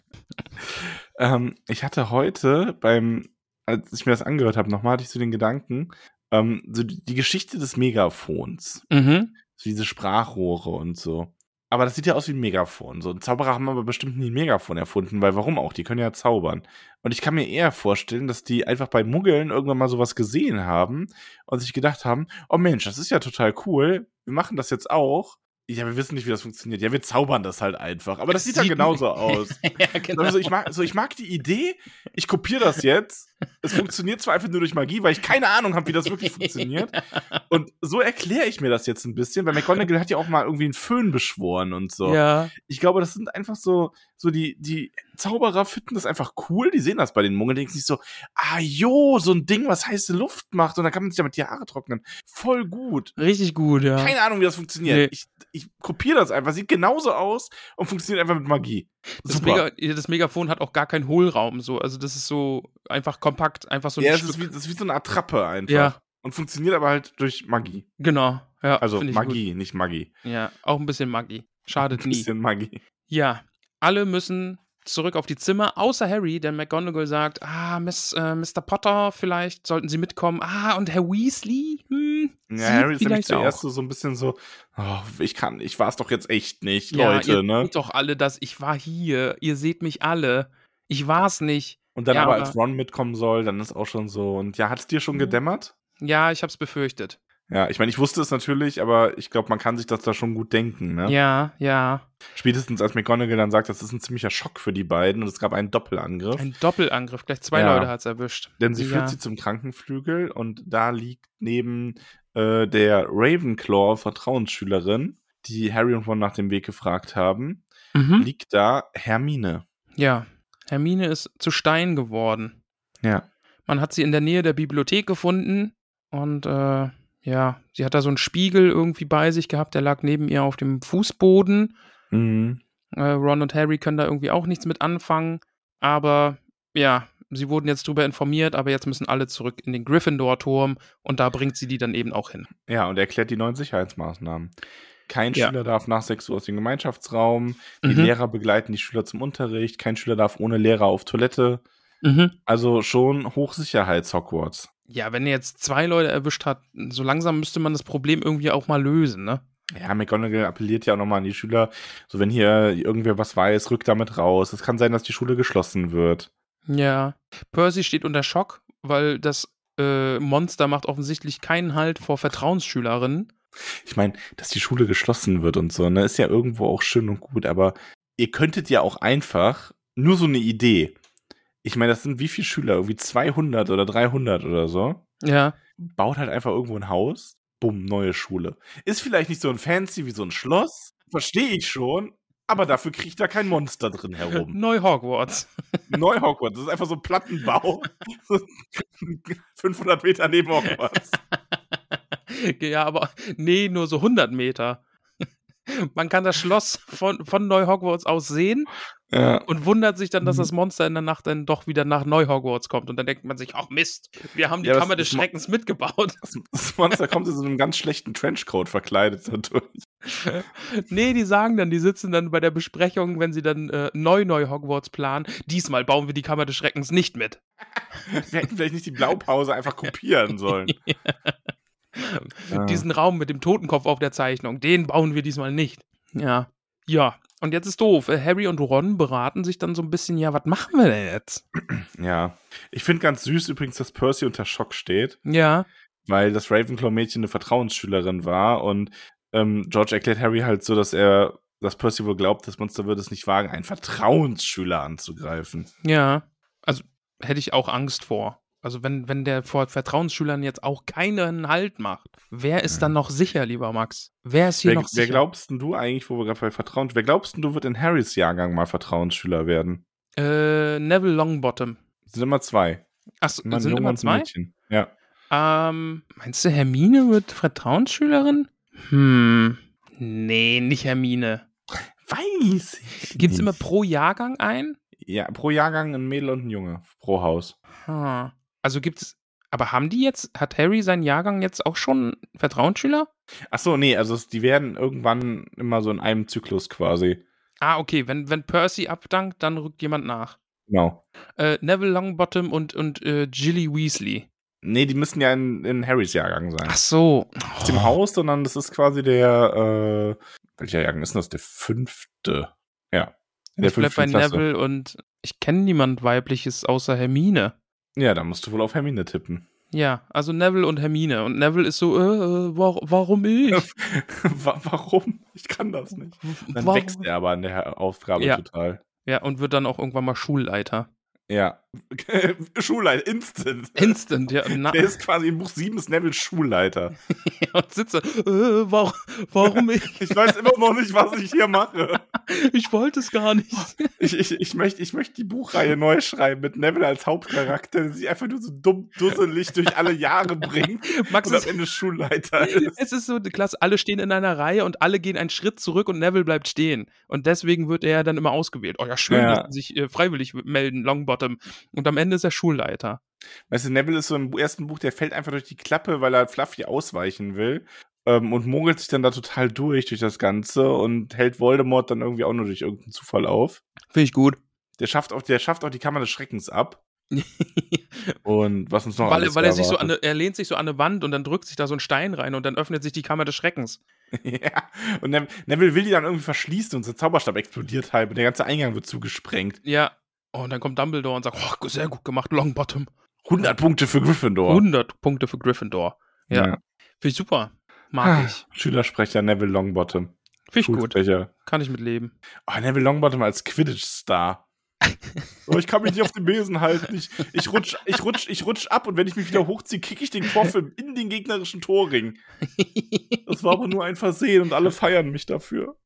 Speaker 2: ähm, ich hatte heute beim, als ich mir das angehört habe, nochmal hatte ich so den Gedanken, ähm, so die, die Geschichte des Megafons.
Speaker 1: Mhm.
Speaker 2: So diese Sprachrohre und so. Aber das sieht ja aus wie ein Megafon. So ein Zauberer haben aber bestimmt nie ein Megafon erfunden, weil warum auch? Die können ja zaubern. Und ich kann mir eher vorstellen, dass die einfach bei Muggeln irgendwann mal sowas gesehen haben und sich gedacht haben, oh Mensch, das ist ja total cool. Wir machen das jetzt auch. Ja, wir wissen nicht, wie das funktioniert. Ja, wir zaubern das halt einfach. Aber das,
Speaker 1: Das
Speaker 2: sieht ja
Speaker 1: sieht-
Speaker 2: genauso aus.
Speaker 1: ja, genau.
Speaker 2: Also ich mag, so, ich mag die Idee, ich kopiere das jetzt. Es funktioniert zwar einfach nur durch Magie, weil ich keine Ahnung habe, wie das wirklich funktioniert. Und so erkläre ich mir das jetzt ein bisschen, weil McGonagall hat ja auch mal irgendwie einen Föhn beschworen und so.
Speaker 1: Ja.
Speaker 2: Ich glaube, das sind einfach so, so die, die Zauberer finden das einfach cool, die sehen das bei den Mungeln, denken sich so, ah jo, so ein Ding, was heiße Luft macht und dann kann man sich damit die Haare trocknen. Voll gut.
Speaker 1: Richtig gut, ja.
Speaker 2: Keine Ahnung, wie das funktioniert.
Speaker 1: Nee.
Speaker 2: Ich, ich kopiere das einfach, sieht genauso aus und funktioniert einfach mit Magie.
Speaker 1: Das, Mega, das Megafon hat auch gar keinen Hohlraum, so. Also, das ist so einfach kompakt, einfach so ein
Speaker 2: ja, es ist, wie, das ist wie so eine Attrappe einfach.
Speaker 1: Ja.
Speaker 2: Und funktioniert aber halt durch Magie.
Speaker 1: genau, ja.
Speaker 2: Also Magie, nicht Magie.
Speaker 1: Gut. Ja, auch ein bisschen Magie. Schadet
Speaker 2: Ein
Speaker 1: nie.
Speaker 2: bisschen Magie.
Speaker 1: Ja, alle müssen zurück auf die Zimmer, außer Harry, denn McGonagall sagt, ah, Miss, äh, Mr. Potter, vielleicht sollten Sie mitkommen. Ah, und Herr Weasley? Hm,
Speaker 2: Ja, Harry ist nämlich
Speaker 1: vielleicht
Speaker 2: zuerst so, so ein bisschen so, oh, ich kann, ich war es doch jetzt echt nicht,
Speaker 1: Ja,
Speaker 2: Leute,
Speaker 1: ihr
Speaker 2: ne?
Speaker 1: seht doch alle, dass ich war hier. Ihr seht mich alle. Ich war's nicht.
Speaker 2: Und dann
Speaker 1: Ja,
Speaker 2: aber,
Speaker 1: aber-
Speaker 2: als Ron mitkommen soll, dann ist auch schon so. Und ja, hat es dir schon
Speaker 1: Mhm.
Speaker 2: gedämmert?
Speaker 1: Ja, ich hab's befürchtet.
Speaker 2: Ja, ich meine, ich wusste es natürlich, aber ich glaube, man kann sich das da schon gut denken, ne?
Speaker 1: Ja, ja.
Speaker 2: Spätestens als McGonagall dann sagt, das ist ein ziemlicher Schock für die beiden und es gab einen Doppelangriff.
Speaker 1: Ein Doppelangriff. Gleich zwei
Speaker 2: Ja.
Speaker 1: Leute hat's erwischt.
Speaker 2: denn sie
Speaker 1: ja.
Speaker 2: führt sie zum Krankenflügel und da liegt neben äh, der Ravenclaw Vertrauensschülerin, die Harry und Ron nach dem Weg gefragt haben,
Speaker 1: Mhm.
Speaker 2: liegt da Hermine.
Speaker 1: Ja. Hermine ist zu Stein geworden.
Speaker 2: Ja.
Speaker 1: Man hat sie in der Nähe der Bibliothek gefunden und äh, ja, sie hat da so einen Spiegel irgendwie bei sich gehabt, der lag neben ihr auf dem Fußboden.
Speaker 2: Mhm.
Speaker 1: Äh, Ron und Harry können da irgendwie auch nichts mit anfangen, aber ja, sie wurden jetzt drüber informiert, aber jetzt müssen alle zurück in den Gryffindor-Turm und da bringt sie die dann eben auch hin.
Speaker 2: Ja, und erklärt die neuen Sicherheitsmaßnahmen. Kein
Speaker 1: Ja.
Speaker 2: Schüler darf nach 6 Uhr aus dem Gemeinschaftsraum. Die
Speaker 1: Mhm.
Speaker 2: Lehrer begleiten die Schüler zum Unterricht. Kein Schüler darf ohne Lehrer auf Toilette.
Speaker 1: Mhm.
Speaker 2: Also schon Hochsicherheits-Hogwarts.
Speaker 1: Ja, wenn er jetzt zwei Leute erwischt hat, so langsam müsste man das Problem irgendwie auch mal lösen, ne?
Speaker 2: Ja, McGonagall appelliert ja auch nochmal an die Schüler. So, wenn hier irgendwer was weiß, rückt damit raus. Es kann sein, dass die Schule geschlossen wird.
Speaker 1: Ja. Percy steht unter Schock, weil das äh, Monster macht offensichtlich keinen Halt vor Vertrauensschülerinnen.
Speaker 2: Ich meine, dass die Schule geschlossen wird und so, ne, ist ja irgendwo auch schön und gut, aber ihr könntet ja auch einfach nur so eine Idee. Ich meine, das sind wie viele Schüler? Irgendwie 200 oder 300 oder so.
Speaker 1: Ja.
Speaker 2: baut halt einfach irgendwo ein Haus, bumm, neue Schule. Ist vielleicht nicht so ein fancy wie so ein Schloss, verstehe ich schon, aber dafür kriegt da kein Monster drin herum.
Speaker 1: Neu Hogwarts.
Speaker 2: Neu Hogwarts, das ist einfach so ein Plattenbau. 500 Meter neben Hogwarts.
Speaker 1: ja, aber nee, nur so 100 Meter. Man kann das Schloss von, von Neu-Hogwarts aus sehen
Speaker 2: Ja.
Speaker 1: und wundert sich dann, dass
Speaker 2: Mhm.
Speaker 1: das Monster in der Nacht dann doch wieder nach Neu-Hogwarts kommt. Und dann denkt man sich, ach Mist, wir haben die
Speaker 2: Ja,
Speaker 1: Kammer des
Speaker 2: das
Speaker 1: Schreckens mitgebaut.
Speaker 2: Das, Monster kommt in so einem ganz schlechten Trenchcoat verkleidet dadurch.
Speaker 1: nee, die sagen dann, die sitzen dann bei der Besprechung, wenn sie dann äh, neu-Neu-Hogwarts planen, diesmal bauen wir die Kammer des Schreckens nicht mit.
Speaker 2: Wir hätten vielleicht nicht die Blaupause einfach kopieren sollen. Ja.
Speaker 1: Diesen Raum mit dem Totenkopf auf der Zeichnung, den bauen wir diesmal nicht. Ja. Ja. Und jetzt ist doof. Äh, Harry und Ron beraten sich dann so ein bisschen, ja, was machen wir denn jetzt?
Speaker 2: Ja. Ich finde ganz süß übrigens, dass Percy unter Schock steht.
Speaker 1: Ja.
Speaker 2: weil das Ravenclaw-Mädchen eine Vertrauensschülerin war und ähm, George erklärt Harry halt so, dass er, dass Percy wohl glaubt, das Monster würde es nicht wagen, einen Vertrauensschüler anzugreifen.
Speaker 1: Ja. Also hätte ich auch Angst vor. Also wenn, wenn der vor Vertrauensschülern jetzt auch keinen Halt macht, wer ist dann noch sicher, lieber Max? Wer ist hier
Speaker 2: Wer,
Speaker 1: noch
Speaker 2: wer
Speaker 1: sicher?
Speaker 2: glaubst denn du eigentlich, wo wir gerade bei Vertrauen, wer glaubst denn du wird in Harrys Jahrgang mal Vertrauensschüler werden?
Speaker 1: Äh, Neville Longbottom.
Speaker 2: Sind immer zwei.
Speaker 1: Achso, sind
Speaker 2: Junge
Speaker 1: immer zwei?
Speaker 2: Mädchen. Ja.
Speaker 1: Ähm, meinst du, Hermine wird Vertrauensschülerin? Hm. Nee, nicht Hermine.
Speaker 2: Weiß ich.
Speaker 1: Gibt's
Speaker 2: nicht.
Speaker 1: immer pro Jahrgang ein?
Speaker 2: Ja, pro Jahrgang ein Mädel und ein Junge. Pro Haus.
Speaker 1: Hm. Also gibt's. Aber haben die jetzt, hat Harry seinen Jahrgang jetzt auch schon Vertrauensschüler?
Speaker 2: Ach so, nee, also es- die werden irgendwann immer so in einem Zyklus quasi.
Speaker 1: Ah, okay. Wenn, wenn Percy abdankt, dann rückt jemand nach.
Speaker 2: Genau.
Speaker 1: Äh, Neville Longbottom und, und äh, Gilly Weasley.
Speaker 2: Nee, die müssen ja in, in Harrys Jahrgang sein.
Speaker 1: Ach so.
Speaker 2: Nicht im Haus, sondern das ist quasi der, äh, welcher Jahrgang ist das? Der fünfte. Ja. Der
Speaker 1: ich bleib bei
Speaker 2: Klasse.
Speaker 1: Neville und ich kenne niemand weibliches außer Hermine.
Speaker 2: Ja, da musst du wohl auf Hermine tippen.
Speaker 1: Ja, also Neville und Hermine. Und Neville ist so, äh, äh, wa warum ich?
Speaker 2: Wa- Warum? Ich kann das nicht. Dann
Speaker 1: Warum?
Speaker 2: wächst er aber an der Aufgabe
Speaker 1: Ja.
Speaker 2: total.
Speaker 1: Ja, und wird dann auch irgendwann mal Schulleiter.
Speaker 2: Ja. Schulleiter, instant.
Speaker 1: Instant, ja. Na,
Speaker 2: Der ist quasi in Buch 7 ist Neville Schulleiter.
Speaker 1: und sitze, äh, warum, warum ich?
Speaker 2: Ich weiß immer noch nicht, was ich hier mache.
Speaker 1: Ich wollte es gar nicht.
Speaker 2: Ich, ich, ich möchte ich möcht die Buchreihe neu schreiben mit Neville als Hauptcharakter, der sich einfach nur so dumm, dusselig durch alle Jahre bringt
Speaker 1: Max
Speaker 2: und am
Speaker 1: ist,
Speaker 2: Ende Schulleiter ist.
Speaker 1: es ist so die Klasse, alle stehen in einer Reihe und alle gehen einen Schritt zurück und Neville bleibt stehen. Und deswegen wird er dann immer ausgewählt. Oh ja, schön,
Speaker 2: Ja.
Speaker 1: dass sie sich äh, freiwillig melden, Longbottom. Und am Ende ist er Schulleiter.
Speaker 2: Weißt du, Neville ist so im ersten Buch, der fällt einfach durch die Klappe, weil er Fluffy ausweichen will. Ähm, und mogelt sich dann da total durch, durch das Ganze und hält Voldemort dann irgendwie auch nur durch irgendeinen Zufall auf.
Speaker 1: Finde ich gut.
Speaker 2: Der schafft auch, der schafft auch die Kammer des Schreckens ab. Und was uns noch
Speaker 1: weil, weil er sich so eine, er lehnt sich so an eine Wand und dann drückt sich da so ein Stein rein und dann öffnet sich die Kammer des Schreckens.
Speaker 2: ja. Und Nev Neville will die dann irgendwie verschließen und sein Zauberstab explodiert halb und der ganze Eingang wird zugesprengt.
Speaker 1: Ja. Oh, und dann kommt Dumbledore und sagt, oh, sehr gut gemacht, Longbottom.
Speaker 2: 100 Punkte für Gryffindor.
Speaker 1: 100 Punkte für Gryffindor. Ja.
Speaker 2: Ja.
Speaker 1: Finde ich super. Mag
Speaker 2: Ah,
Speaker 1: ich.
Speaker 2: Schülersprecher Neville Longbottom.
Speaker 1: Finde ich gut. Kann ich mit leben.
Speaker 2: Oh, Neville Longbottom als Quidditch-Star. oh, ich kann mich nicht auf den Besen halten. Ich, ich, rutsch, ich, rutsch, ich rutsch ab und wenn ich mich wieder hochziehe, kicke ich den Kopf in den gegnerischen Torring. Das war aber nur ein Versehen und alle feiern mich dafür.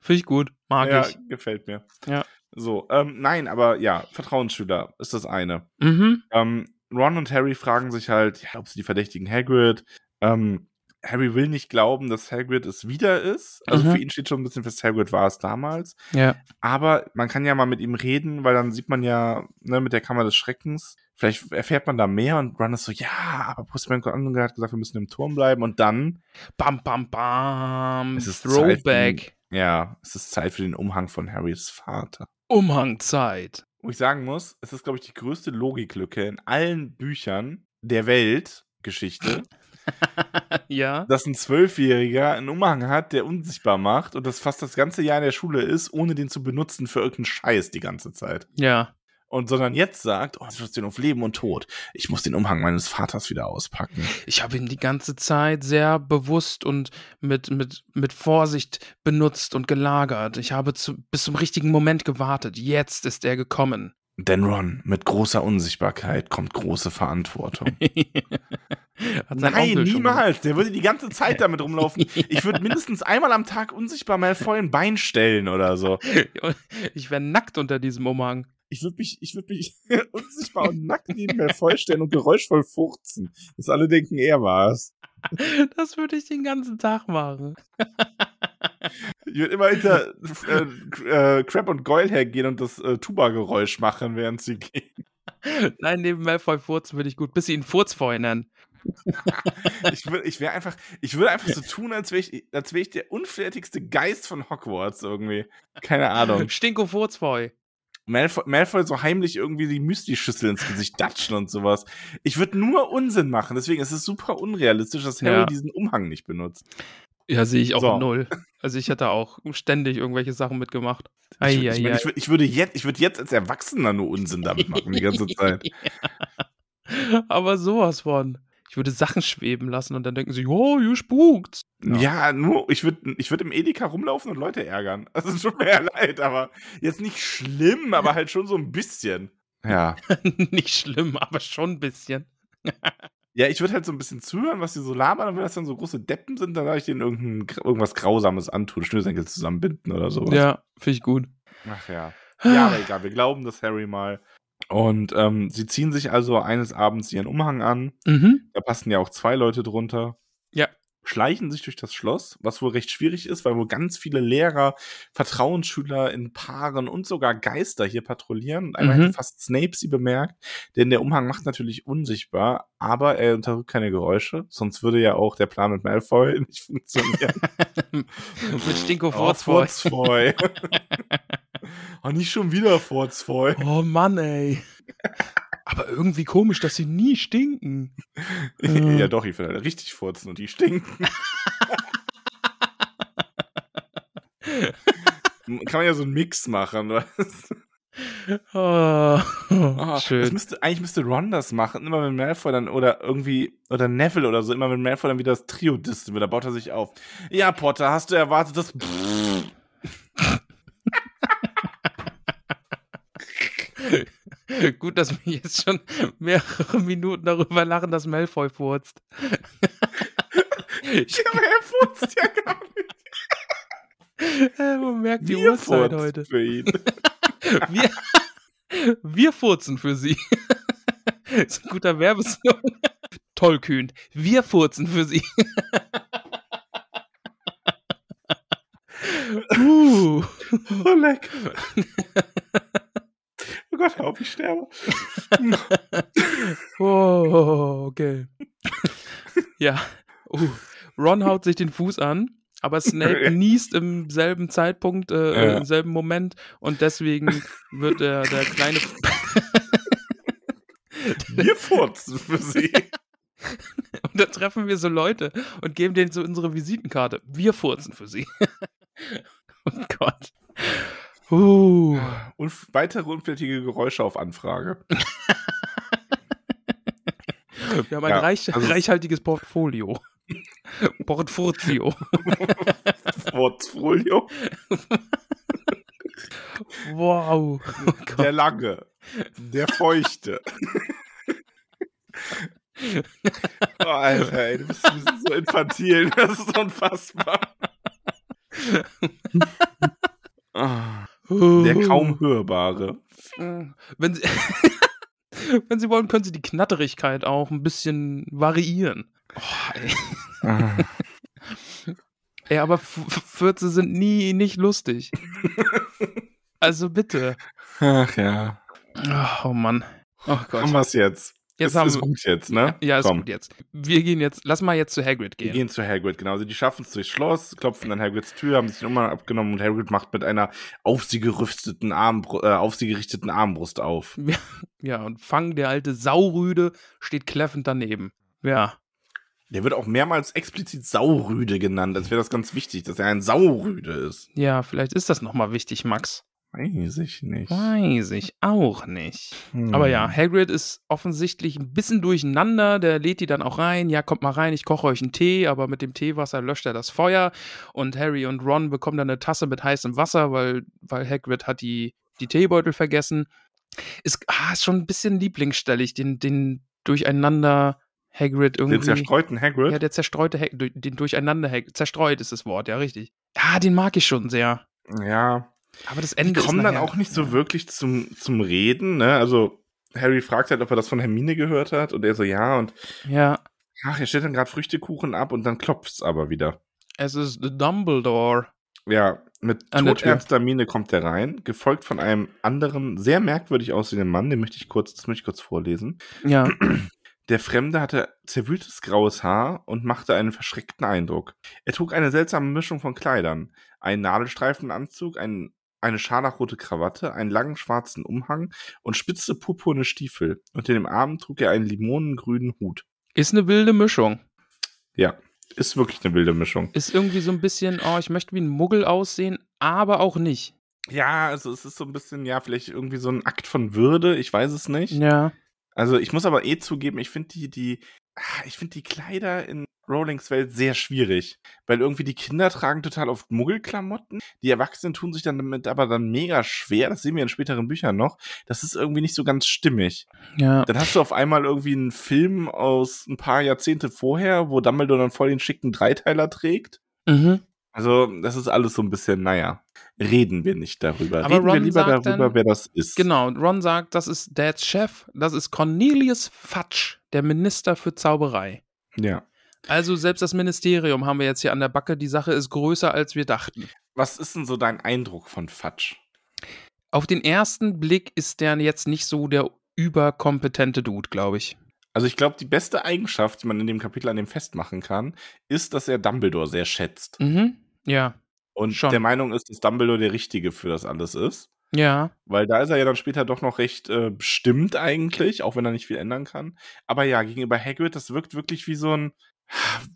Speaker 1: Finde ich gut. Mag
Speaker 2: ja,
Speaker 1: ich.
Speaker 2: gefällt mir.
Speaker 1: Ja.
Speaker 2: So, ähm, nein, aber ja, Vertrauensschüler ist das eine.
Speaker 1: Mhm.
Speaker 2: Ähm, Ron und Harry fragen sich halt, ja, ob sie die verdächtigen Hagrid. Ähm, Harry will nicht glauben, dass Hagrid es wieder ist. Also
Speaker 1: Mhm.
Speaker 2: für ihn steht schon ein bisschen fest, Hagrid war es damals.
Speaker 1: Ja.
Speaker 2: Aber man kann ja mal mit ihm reden, weil dann sieht man ja, ne, mit der Kammer des Schreckens, vielleicht erfährt man da mehr und Ron ist so, ja, aber Postman hat gesagt, wir müssen im Turm bleiben und dann,
Speaker 1: Bam, bam, bam.
Speaker 2: Es ist
Speaker 1: Throwback.
Speaker 2: ja, es ist Zeit für den Umhang von Harrys Vater.
Speaker 1: Umhangzeit.
Speaker 2: Wo ich sagen muss, es ist, glaube ich, die größte Logiklücke in allen Büchern der Weltgeschichte,
Speaker 1: ja.
Speaker 2: dass ein Zwölfjähriger einen Umhang hat, der unsichtbar macht und das fast das ganze Jahr in der Schule ist, ohne den zu benutzen für irgendeinen Scheiß die ganze Zeit.
Speaker 1: Ja.
Speaker 2: Und sondern jetzt sagt, oh, Situation auf Leben und Tod. Ich muss den Umhang meines Vaters wieder auspacken.
Speaker 1: Ich habe ihn die ganze Zeit sehr bewusst und mit, mit, mit Vorsicht benutzt und gelagert. Ich habe zu, bis zum richtigen Moment gewartet. Jetzt ist er gekommen.
Speaker 2: Denn Ron, mit großer Unsichtbarkeit kommt große Verantwortung. Nein, niemals. Der würde die ganze Zeit damit rumlaufen. Ich würde mindestens einmal am Tag unsichtbar mal vor ein Bein stellen oder so.
Speaker 1: Ich wäre nackt unter diesem Umhang.
Speaker 2: Ich würde mich, ich würde mich unsichtbar und nackt neben mir vorstellen und geräuschvoll furzen. Dass alle denken, er war's.
Speaker 1: Das würde ich den ganzen Tag machen.
Speaker 2: Ich würde immer hinter äh, äh, Crab und Goyle hergehen und das äh, Tuba-Geräusch machen, während sie gehen.
Speaker 1: Nein, neben Malfoy furzen würde ich gut, bis sie ihn Furzfeu nennen.
Speaker 2: Ich, würd, ich wäre einfach, ich würde einfach so tun, als wäre ich, als wär ich der unfertigste Geist von Hogwarts irgendwie. Keine Ahnung.
Speaker 1: Stinko Furzfeu.
Speaker 2: Malfoy, Malfoy so heimlich irgendwie die Müsli-Schüssel ins Gesicht datschen und sowas. Ich würde nur Unsinn machen, deswegen ist es super unrealistisch, dass Harry
Speaker 1: Ja.
Speaker 2: diesen Umhang nicht benutzt.
Speaker 1: Ja, sehe ich auch
Speaker 2: So.
Speaker 1: null. Also ich hätte auch ständig irgendwelche Sachen mitgemacht.
Speaker 2: Ich, ich, mein, ich, würd- ich, würde jetzt, ich würde jetzt als Erwachsener nur Unsinn damit machen, die ganze Zeit.
Speaker 1: Aber sowas von. Ich würde Sachen schweben lassen und dann denken sie, oh, ihr spukt.
Speaker 2: Ja, nur, ich würde ich würd im Edeka rumlaufen und Leute ärgern. Also es tut mir ja leid, aber jetzt nicht schlimm, aber halt schon so ein bisschen. Ja.
Speaker 1: Nicht schlimm, aber schon ein bisschen.
Speaker 2: Ja, ich würde halt so ein bisschen zuhören, was die so labern, und wenn das dann so große Deppen sind, dann darf ich denen irgendein, irgendwas Grausames antun, Schnürsenkel zusammenbinden oder sowas.
Speaker 1: Ja, finde ich gut.
Speaker 2: Ach ja. Ja, aber egal, wir glauben das Harry mal. Und ähm, sie ziehen sich also eines Abends ihren Umhang an.
Speaker 1: Mhm.
Speaker 2: Da passen ja auch zwei Leute drunter.
Speaker 1: Ja.
Speaker 2: Schleichen sich durch das Schloss, was wohl recht schwierig ist, weil wohl ganz viele Lehrer, Vertrauensschüler in Paaren und sogar Geister hier patrouillieren. Und einmal
Speaker 1: Mhm.
Speaker 2: hätte fast Snape sie bemerkt, denn der Umhang macht natürlich unsichtbar, aber er unterdrückt keine Geräusche, sonst würde ja auch der Plan mit Malfoy nicht funktionieren.
Speaker 1: Mit Stinko
Speaker 2: Oh,
Speaker 1: Furzboy.
Speaker 2: Furzboy. Oh, nicht schon wieder Furzboy.
Speaker 1: Oh Mann, ey. Aber irgendwie komisch, dass sie nie stinken. Äh.
Speaker 2: ja, doch, ich will halt richtig furzen und die stinken. Kann man ja so einen Mix machen. weißt?
Speaker 1: Oh,
Speaker 2: Das
Speaker 1: schön.
Speaker 2: müsste, eigentlich müsste Ron das machen, immer wenn Malfoy dann, oder irgendwie, oder Neville oder so, immer wenn Malfoy dann wieder das Trio disst, da baut er sich auf. Ja, Potter, hast du erwartet, dass.
Speaker 1: Gut, dass wir jetzt schon mehrere Minuten darüber lachen, dass Malfoy furzt. Ich,
Speaker 2: Aber er furzt ja gar nicht.
Speaker 1: man merkt die
Speaker 2: Wir
Speaker 1: Uhrzeit heute.
Speaker 2: Für ihn.
Speaker 1: Wir, wir furzen für sie. ist ein guter Werbeslogan. Tollkühn. Wir furzen für sie. uh.
Speaker 2: Oh, leck. Hör auf, ich sterbe.
Speaker 1: Oh, okay. ja. Uh. Ron haut sich den Fuß an, aber Snape niest im selben Zeitpunkt, äh,
Speaker 2: Ja.
Speaker 1: im selben Moment und deswegen wird der, der kleine.
Speaker 2: Wir furzen für sie.
Speaker 1: Und da treffen wir so Leute und geben denen so unsere Visitenkarte. Wir furzen für sie. oh Gott. Uh.
Speaker 2: Und weitere unfertige Geräusche auf Anfrage.
Speaker 1: Wir haben ein
Speaker 2: Ja,
Speaker 1: reich,
Speaker 2: also-
Speaker 1: reichhaltiges Portfolio. Portfolio.
Speaker 2: Portfolio.
Speaker 1: Wow. Oh.
Speaker 2: Der lange. Der feuchte. oh, Alter, ey, du bist, du bist so infantil. Das ist unfassbar. Ah, Der kaum hörbare.
Speaker 1: Wenn Sie, wenn Sie wollen, können Sie die Knatterigkeit auch ein bisschen variieren. Oh, ey. Ey, aber Fürze sind nie nicht lustig. Also bitte.
Speaker 2: Ach ja.
Speaker 1: Oh Mann. Oh Gott.
Speaker 2: Haben wir es jetzt.
Speaker 1: Jetzt
Speaker 2: ist,
Speaker 1: haben
Speaker 2: ist gut jetzt, ne?
Speaker 1: Ja, ist
Speaker 2: Komm.
Speaker 1: gut jetzt. Wir gehen jetzt, lass mal jetzt zu Hagrid
Speaker 2: Wir
Speaker 1: gehen.
Speaker 2: gehen zu Hagrid, genau. Also die schaffen es durchs Schloss, klopfen an Hagrids Tür, haben sich Nummer abgenommen und Hagrid macht mit einer auf sie gerüsteten Armbru äh, auf sie gerichteten Armbrust auf.
Speaker 1: Ja, und Fang, der alte Saurüde, steht kläffend daneben. Ja.
Speaker 2: Der wird auch mehrmals explizit Saurüde genannt, als wäre das ganz wichtig, dass er ein Saurüde ist.
Speaker 1: Ja, vielleicht ist das nochmal wichtig, Max.
Speaker 2: Weiß ich nicht.
Speaker 1: Weiß ich auch nicht.
Speaker 2: Hm.
Speaker 1: Aber ja, Hagrid ist offensichtlich ein bisschen durcheinander. Der lädt die dann auch rein. Ja, kommt mal rein, ich koche euch einen Tee. Aber mit dem Teewasser löscht er das Feuer. Und Harry und Ron bekommen dann eine Tasse mit heißem Wasser, weil, weil Hagrid hat die, die Teebeutel vergessen. Ist, ah, ist schon ein bisschen lieblingsstellig, den, den durcheinander Hagrid irgendwie.
Speaker 2: Den zerstreuten Hagrid?
Speaker 1: Ja, der zerstreute, Hag du- den durcheinander Hag zerstreut ist das Wort, ja, richtig. Ja, den mag ich schon sehr.
Speaker 2: ja.
Speaker 1: Aber das
Speaker 2: Die
Speaker 1: Ende
Speaker 2: kommen
Speaker 1: ist
Speaker 2: dann auch nicht so wirklich zum, zum Reden, ne? Also Harry fragt halt, ob er das von Hermine gehört hat und er so, ja, und
Speaker 1: Ja,
Speaker 2: ach, er stellt dann gerade Früchtekuchen ab und dann klopft's aber wieder.
Speaker 1: es ist Dumbledore.
Speaker 2: Ja, mit todernster Miene kommt er rein, gefolgt von einem anderen, sehr merkwürdig aussehenden Mann, den möchte ich kurz, das möchte ich kurz vorlesen.
Speaker 1: Ja.
Speaker 2: Der Fremde hatte zerwühltes graues Haar und machte einen verschreckten Eindruck. Er trug eine seltsame Mischung von Kleidern. Einen Nadelstreifenanzug, ein, eine scharlachrote Krawatte, einen langen schwarzen Umhang und spitze purpurne Stiefel. Unter dem Arm trug er einen limonengrünen Hut.
Speaker 1: Ist eine wilde Mischung.
Speaker 2: Ja, ist wirklich eine wilde Mischung.
Speaker 1: Ist irgendwie so ein bisschen, oh, ich möchte wie ein Muggel aussehen, aber auch nicht.
Speaker 2: Ja, also es ist so ein bisschen, ja, vielleicht irgendwie so ein Akt von Würde, ich weiß es nicht.
Speaker 1: Ja.
Speaker 2: Also ich muss aber eh zugeben, ich finde die, die, ich finde die Kleider in Rowlings Welt sehr schwierig. Weil irgendwie die Kinder tragen total oft Muggelklamotten. Die Erwachsenen tun sich dann damit aber dann mega schwer. Das sehen wir in späteren Büchern noch. Das ist irgendwie nicht so ganz stimmig.
Speaker 1: Ja.
Speaker 2: Dann hast du auf einmal irgendwie einen Film aus ein paar Jahrzehnte vorher, wo Dumbledore dann voll den schicken Dreiteiler trägt.
Speaker 1: Mhm.
Speaker 2: Also, das ist alles so ein bisschen, naja, reden wir nicht darüber.
Speaker 1: Aber
Speaker 2: reden wir
Speaker 1: Ron
Speaker 2: lieber
Speaker 1: sagt
Speaker 2: darüber,
Speaker 1: dann-
Speaker 2: wer das ist.
Speaker 1: Genau, Ron sagt, das ist Dads Chef, das ist Cornelius Fudge, der Minister für Zauberei.
Speaker 2: Ja.
Speaker 1: Also selbst das Ministerium haben wir jetzt hier an der Backe. Die Sache ist größer, als wir dachten.
Speaker 2: Was ist denn so dein Eindruck von Fatsch?
Speaker 1: Auf den ersten Blick ist der jetzt nicht so der überkompetente Dude, glaube ich.
Speaker 2: Also ich glaube, die beste Eigenschaft, die man in dem Kapitel an dem festmachen kann, ist, dass er Dumbledore sehr schätzt.
Speaker 1: Mhm. Ja.
Speaker 2: Und
Speaker 1: schon.
Speaker 2: der Meinung ist, dass Dumbledore der Richtige für das alles ist.
Speaker 1: Ja.
Speaker 2: Weil da ist er ja dann später doch noch recht äh, bestimmt eigentlich, auch wenn er nicht viel ändern kann. Aber ja, gegenüber Hagrid, das wirkt wirklich wie so ein,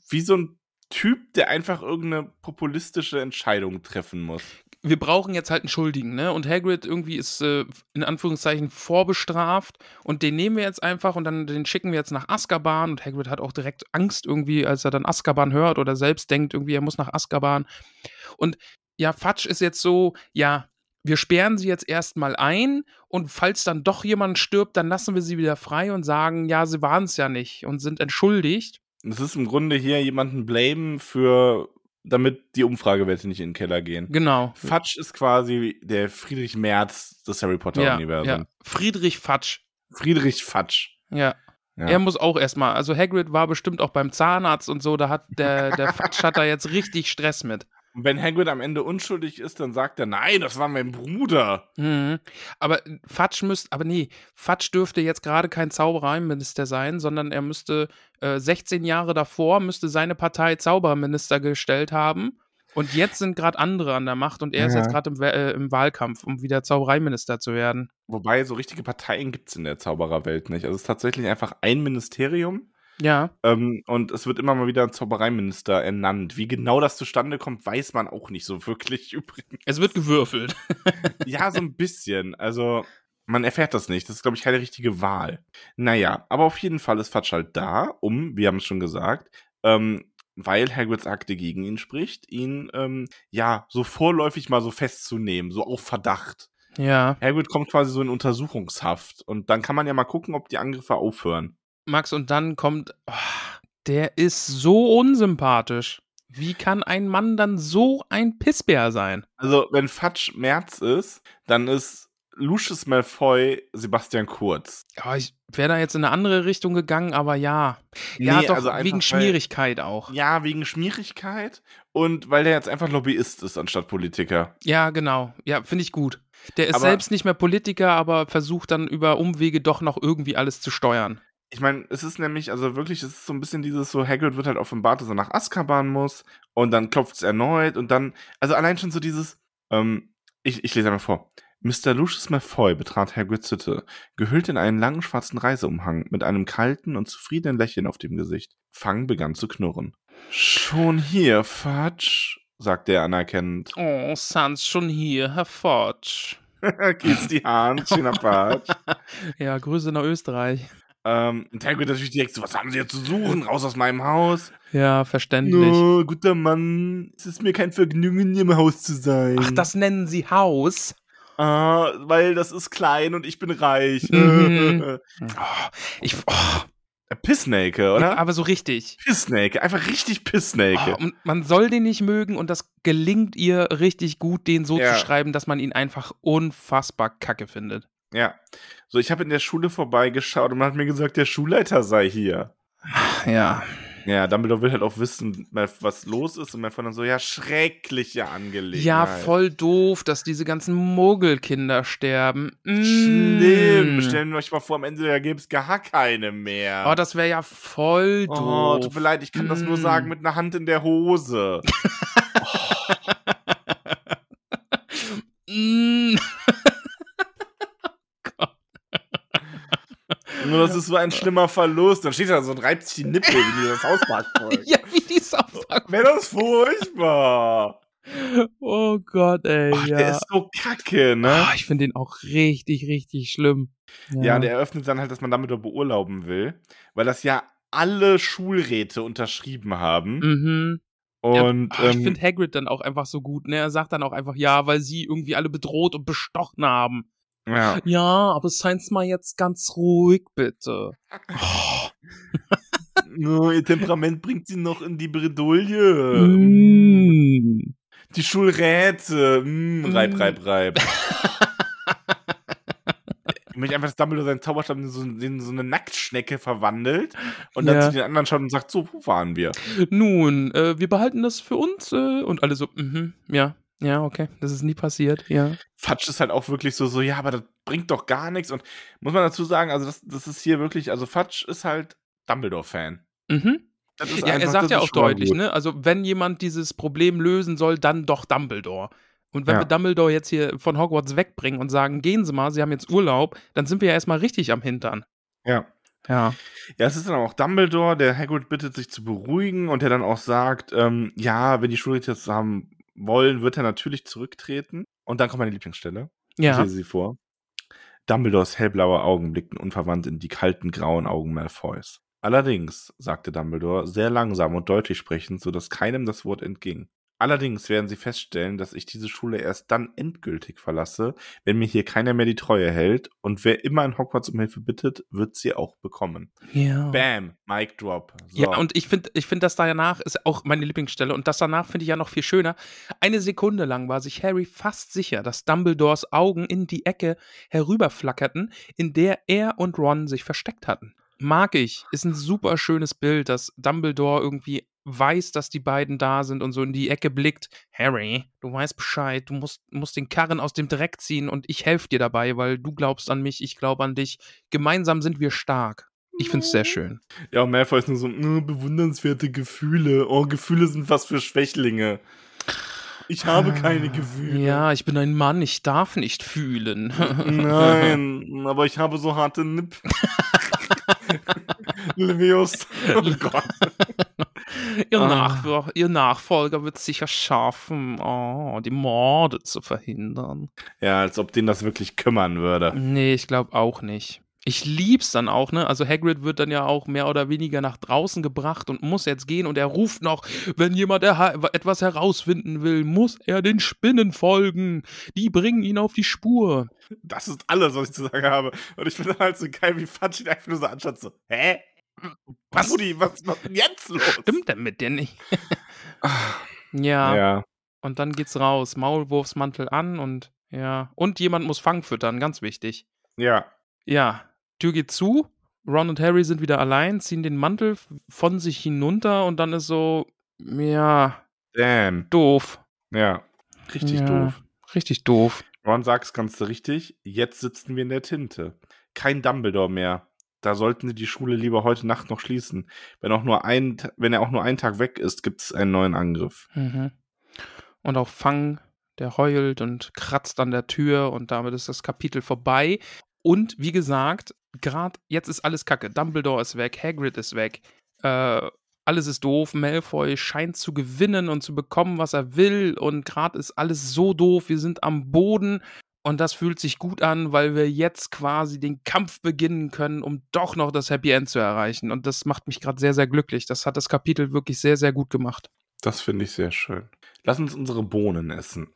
Speaker 2: wie so ein Typ, der einfach irgendeine populistische Entscheidung treffen muss.
Speaker 1: Wir brauchen jetzt halt einen Schuldigen, ne? Und Hagrid irgendwie ist äh, in Anführungszeichen vorbestraft und den nehmen wir jetzt einfach und dann den schicken wir jetzt nach Azkaban und Hagrid hat auch direkt Angst irgendwie, als er dann Azkaban hört oder selbst denkt irgendwie, er muss nach Azkaban. Und ja, Fatsch ist jetzt so, ja, wir sperren sie jetzt erstmal ein und falls dann doch jemand stirbt, dann lassen wir sie wieder frei und sagen, ja, sie waren es ja nicht und sind entschuldigt.
Speaker 2: Das ist im Grunde hier jemanden blamen für, damit die Umfragewerte nicht in den Keller gehen.
Speaker 1: Genau.
Speaker 2: Fatsch ist quasi der Friedrich Merz des Harry
Speaker 1: Ja,
Speaker 2: Potter-Universums.
Speaker 1: ja. Friedrich Fatsch.
Speaker 2: Friedrich Fatsch.
Speaker 1: Ja.
Speaker 2: Ja.
Speaker 1: Er muss auch erstmal, also Hagrid war bestimmt auch beim Zahnarzt und so, da hat der, der Fatsch hat da jetzt richtig Stress mit.
Speaker 2: Und wenn Hagrid am Ende unschuldig ist, dann sagt er, nein, das war mein Bruder.
Speaker 1: Mhm. Aber Fatsch müsste, aber nee, Fatsch dürfte jetzt gerade kein Zaubereiminister sein, sondern er müsste äh, 16 Jahre davor, müsste seine Partei Zauberminister gestellt haben. Und jetzt sind gerade andere an der Macht und er ist
Speaker 2: Ja.
Speaker 1: jetzt gerade im, äh, im Wahlkampf, um wieder Zaubereiminister zu werden.
Speaker 2: Wobei, so richtige Parteien gibt es in der Zaubererwelt nicht. Also es ist tatsächlich einfach ein Ministerium
Speaker 1: Ja,
Speaker 2: ähm, und es wird immer mal wieder ein Zaubereiminister ernannt. Wie genau das zustande kommt, weiß man auch nicht so wirklich übrigens.
Speaker 1: es wird gewürfelt.
Speaker 2: Ja, so ein bisschen. Also, man erfährt das nicht. Das ist, glaube ich, keine richtige Wahl. Naja, aber auf jeden Fall ist Fatsch halt da, um, wir haben es schon gesagt, ähm, weil Hagrids Akte gegen ihn spricht, ihn, ähm, ja, so vorläufig mal so festzunehmen, so auf Verdacht.
Speaker 1: Ja.
Speaker 2: Hagrid kommt quasi so in Untersuchungshaft und dann kann man ja mal gucken, ob die Angriffe aufhören.
Speaker 1: Max, und dann kommt, oh, der ist so unsympathisch. Wie kann ein Mann dann so ein Pissbär sein?
Speaker 2: Also, wenn Fatsch März ist, dann ist Lucius Malfoy Sebastian Kurz.
Speaker 1: Ja, ich wäre da jetzt in eine andere Richtung gegangen, aber ja. Ja,
Speaker 2: Nee,
Speaker 1: doch,
Speaker 2: also
Speaker 1: wegen
Speaker 2: weil-
Speaker 1: Schmierigkeit auch.
Speaker 2: Ja, wegen Schmierigkeit und weil der jetzt einfach Lobbyist ist anstatt Politiker.
Speaker 1: Ja, genau. Ja, finde ich gut. Der ist
Speaker 2: Aber-
Speaker 1: selbst nicht mehr Politiker, aber versucht dann über Umwege doch noch irgendwie alles zu steuern.
Speaker 2: Ich meine, es ist nämlich, also wirklich, es ist so ein bisschen dieses so, Hagrid wird halt offenbart, dass er nach Azkaban muss und dann klopft es erneut und dann, also allein schon so dieses, ähm, ich, ich lese einmal vor. Mr. Lucius Malfoy betrat Hagrids Hütte, gehüllt in einen langen schwarzen Reiseumhang, mit einem kalten und zufriedenen Lächeln auf dem Gesicht. Fang begann zu knurren. Schon hier, Fudge, sagte er anerkennend.
Speaker 1: Oh, Sans schon hier, Herr Fudge.
Speaker 2: Geht's die Hand, schöner Fudge.
Speaker 1: Ja, Grüße nach Österreich.
Speaker 2: Ähm, und Hagrid natürlich direkt so, was haben Sie hier zu suchen? Raus aus meinem Haus.
Speaker 1: Ja, verständlich.
Speaker 2: No, guter Mann, es ist mir kein Vergnügen, in Ihrem Haus zu sein.
Speaker 1: Ach, das nennen sie Haus.
Speaker 2: Ah, weil das ist klein und ich bin reich.
Speaker 1: Mhm. Oh, ich, oh,
Speaker 2: Pissnake, oder?
Speaker 1: aber so richtig.
Speaker 2: Pissnake, einfach richtig Pissnake.
Speaker 1: Oh, und man soll den nicht mögen und das gelingt ihr richtig gut, den so
Speaker 2: Ja.
Speaker 1: zu schreiben, dass man ihn einfach unfassbar kacke findet.
Speaker 2: Ja. So, ich habe in der Schule vorbeigeschaut und man hat mir gesagt, der Schulleiter sei hier.
Speaker 1: Ja.
Speaker 2: Ja, Dumbledore will halt auch wissen, was los ist und mein Freund dann so, ja, schreckliche Angelegenheit.
Speaker 1: Ja, voll doof, dass diese ganzen Mogelkinder sterben.
Speaker 2: Schlimm.
Speaker 1: Mm.
Speaker 2: Stellen wir euch mal vor, am Ende da gäbe es gar keine mehr.
Speaker 1: Oh, das wäre ja voll doof.
Speaker 2: Oh, tut mir leid, ich kann das nur
Speaker 1: Mm.
Speaker 2: sagen mit einer Hand in der Hose.
Speaker 1: Mm.
Speaker 2: Nur das ist so ein schlimmer Verlust. Dann steht da so und reibt sich die Nippel wie dieses Hausparkzeug.
Speaker 1: ja, wie die Park.
Speaker 2: Wäre das furchtbar.
Speaker 1: Oh Gott, ey.
Speaker 2: Ach,
Speaker 1: ja.
Speaker 2: Der ist so kacke, ne?
Speaker 1: Ah, ich finde den auch richtig, richtig schlimm.
Speaker 2: Ja, der eröffnet dann halt, dass man damit beurlauben will, weil das ja alle Schulräte unterschrieben haben.
Speaker 1: Mhm.
Speaker 2: Und
Speaker 1: ja, ah, ich
Speaker 2: ähm,
Speaker 1: finde Hagrid dann auch einfach so gut, ne? Er sagt dann auch einfach ja, weil sie irgendwie alle bedroht und bestochen haben.
Speaker 2: Ja.
Speaker 1: Ja, aber seins mal jetzt ganz ruhig, bitte. Oh,
Speaker 2: No, ihr Temperament bringt sie noch in die Bredouille.
Speaker 1: Mm.
Speaker 2: Die Schulräte. Mm, reib, reib, reib. Ich möchte einfach, dass Dumbledore seinen Zauberstab in so, in so eine Nacktschnecke verwandelt und dann
Speaker 1: Ja.
Speaker 2: zu den anderen schaut und sagt, so, wo waren wir?
Speaker 1: Nun, äh, wir behalten das für uns äh, und alle so, mhm, ja, ja, okay, das ist nie passiert, ja.
Speaker 2: Fatsch ist halt auch wirklich so, so, ja, aber das bringt doch gar nichts. Und muss man dazu sagen, also das, das ist hier wirklich, also Fatsch ist halt Dumbledore-Fan.
Speaker 1: Mhm. Ja, er
Speaker 2: einfach-
Speaker 1: sagt
Speaker 2: das
Speaker 1: ja auch deutlich,
Speaker 2: gut.
Speaker 1: ne? Also, wenn jemand dieses Problem lösen soll, dann doch Dumbledore. Und wenn
Speaker 2: Ja.
Speaker 1: wir Dumbledore jetzt hier von Hogwarts wegbringen und sagen, gehen Sie mal, Sie haben jetzt Urlaub, dann sind wir ja erstmal richtig am Hintern.
Speaker 2: Ja.
Speaker 1: Ja.
Speaker 2: Ja, es ist dann auch Dumbledore, der Hagrid bittet, sich zu beruhigen und der dann auch sagt, ähm, ja, wenn die Schulrichter das haben wollen, wird er natürlich zurücktreten. Und dann kommt meine Lieblingsstelle. Ich
Speaker 1: Ja.
Speaker 2: lese sie vor. Dumbledores hellblaue Augen blickten unverwandt in die kalten grauen Augen Malfoys. Allerdings, sagte Dumbledore, sehr langsam und deutlich sprechend, so dass keinem das Wort entging. Allerdings werden Sie feststellen, dass ich diese Schule erst dann endgültig verlasse, wenn mir hier keiner mehr die Treue hält, und wer immer in Hogwarts um Hilfe bittet, wird sie auch bekommen.
Speaker 1: Ja.
Speaker 2: Bam, Mic Drop. So.
Speaker 1: Ja, und ich finde, ich find, das danach ist auch meine Lieblingsstelle. Und das danach finde ich ja noch viel schöner. Eine Sekunde lang war sich Harry fast sicher, dass Dumbledores Augen in die Ecke herüberflackerten, in der er und Ron sich versteckt hatten. Mag ich. Ist ein super schönes Bild, dass Dumbledore irgendwie weiß, dass die beiden da sind und so in die Ecke blickt. Harry, du weißt Bescheid, du musst, musst den Karren aus dem Dreck ziehen und ich helfe dir dabei, weil du glaubst an mich, ich glaube an dich. Gemeinsam sind wir stark. Ich finde es sehr schön.
Speaker 2: ja, und Malfoy ist nur so, "Äh, bewundernswerte Gefühle. Oh, Gefühle sind was für Schwächlinge. Ich habe keine Gefühle.
Speaker 1: Ja, ich bin ein Mann, ich darf nicht fühlen.
Speaker 2: Nein, aber ich habe so harte Nipp. Levius. Oh Gott.
Speaker 1: ihr,
Speaker 2: Ah.
Speaker 1: Nachfolger, ihr Nachfolger wird sicher schaffen, oh, die Morde zu verhindern.
Speaker 2: Ja, als ob den das wirklich kümmern würde.
Speaker 1: Nee, ich glaube auch nicht. Ich lieb's dann auch, ne? Also Hagrid wird dann ja auch mehr oder weniger nach draußen gebracht und muss jetzt gehen und er ruft noch, wenn jemand etwas herausfinden will, muss er den Spinnen folgen. Die bringen ihn auf die Spur.
Speaker 2: Das ist alles, was ich zu sagen habe. Und ich finde halt so geil, wie Fatsch ihn einfach nur so anschaut, so, hä?
Speaker 1: Was?
Speaker 2: Rudi, was was ist denn jetzt los?
Speaker 1: Stimmt denn mit dir nicht? ja.
Speaker 2: Ja.
Speaker 1: Und dann geht's raus. Maulwurfsmantel an und ja. Und jemand muss Fang füttern, ganz wichtig.
Speaker 2: Ja.
Speaker 1: Ja, Tür geht zu. Ron und Harry sind wieder allein, ziehen den Mantel von sich hinunter und dann ist so, ja,
Speaker 2: Damn.
Speaker 1: doof.
Speaker 2: Ja. Richtig
Speaker 1: ja,
Speaker 2: doof.
Speaker 1: Richtig doof.
Speaker 2: Ron sagt es ganz richtig. Jetzt sitzen wir in der Tinte. Kein Dumbledore mehr. Da sollten sie die Schule lieber heute Nacht noch schließen. Wenn, auch nur ein, wenn er auch nur einen Tag weg ist, gibt es einen neuen Angriff.
Speaker 1: Mhm. Und auch Fang, der heult und kratzt an der Tür und damit ist das Kapitel vorbei. Und wie gesagt, gerade jetzt ist alles kacke. Dumbledore ist weg, Hagrid ist weg. Äh, alles ist doof. Malfoy scheint zu gewinnen und zu bekommen, was er will. Und gerade ist alles so doof. Wir sind am Boden. Und das fühlt sich gut an, weil wir jetzt quasi den Kampf beginnen können, um doch noch das Happy End zu erreichen. Und das macht mich gerade sehr, sehr glücklich. Das hat das Kapitel wirklich sehr, sehr gut gemacht.
Speaker 2: Das finde ich sehr schön. Lass uns unsere Bohnen essen.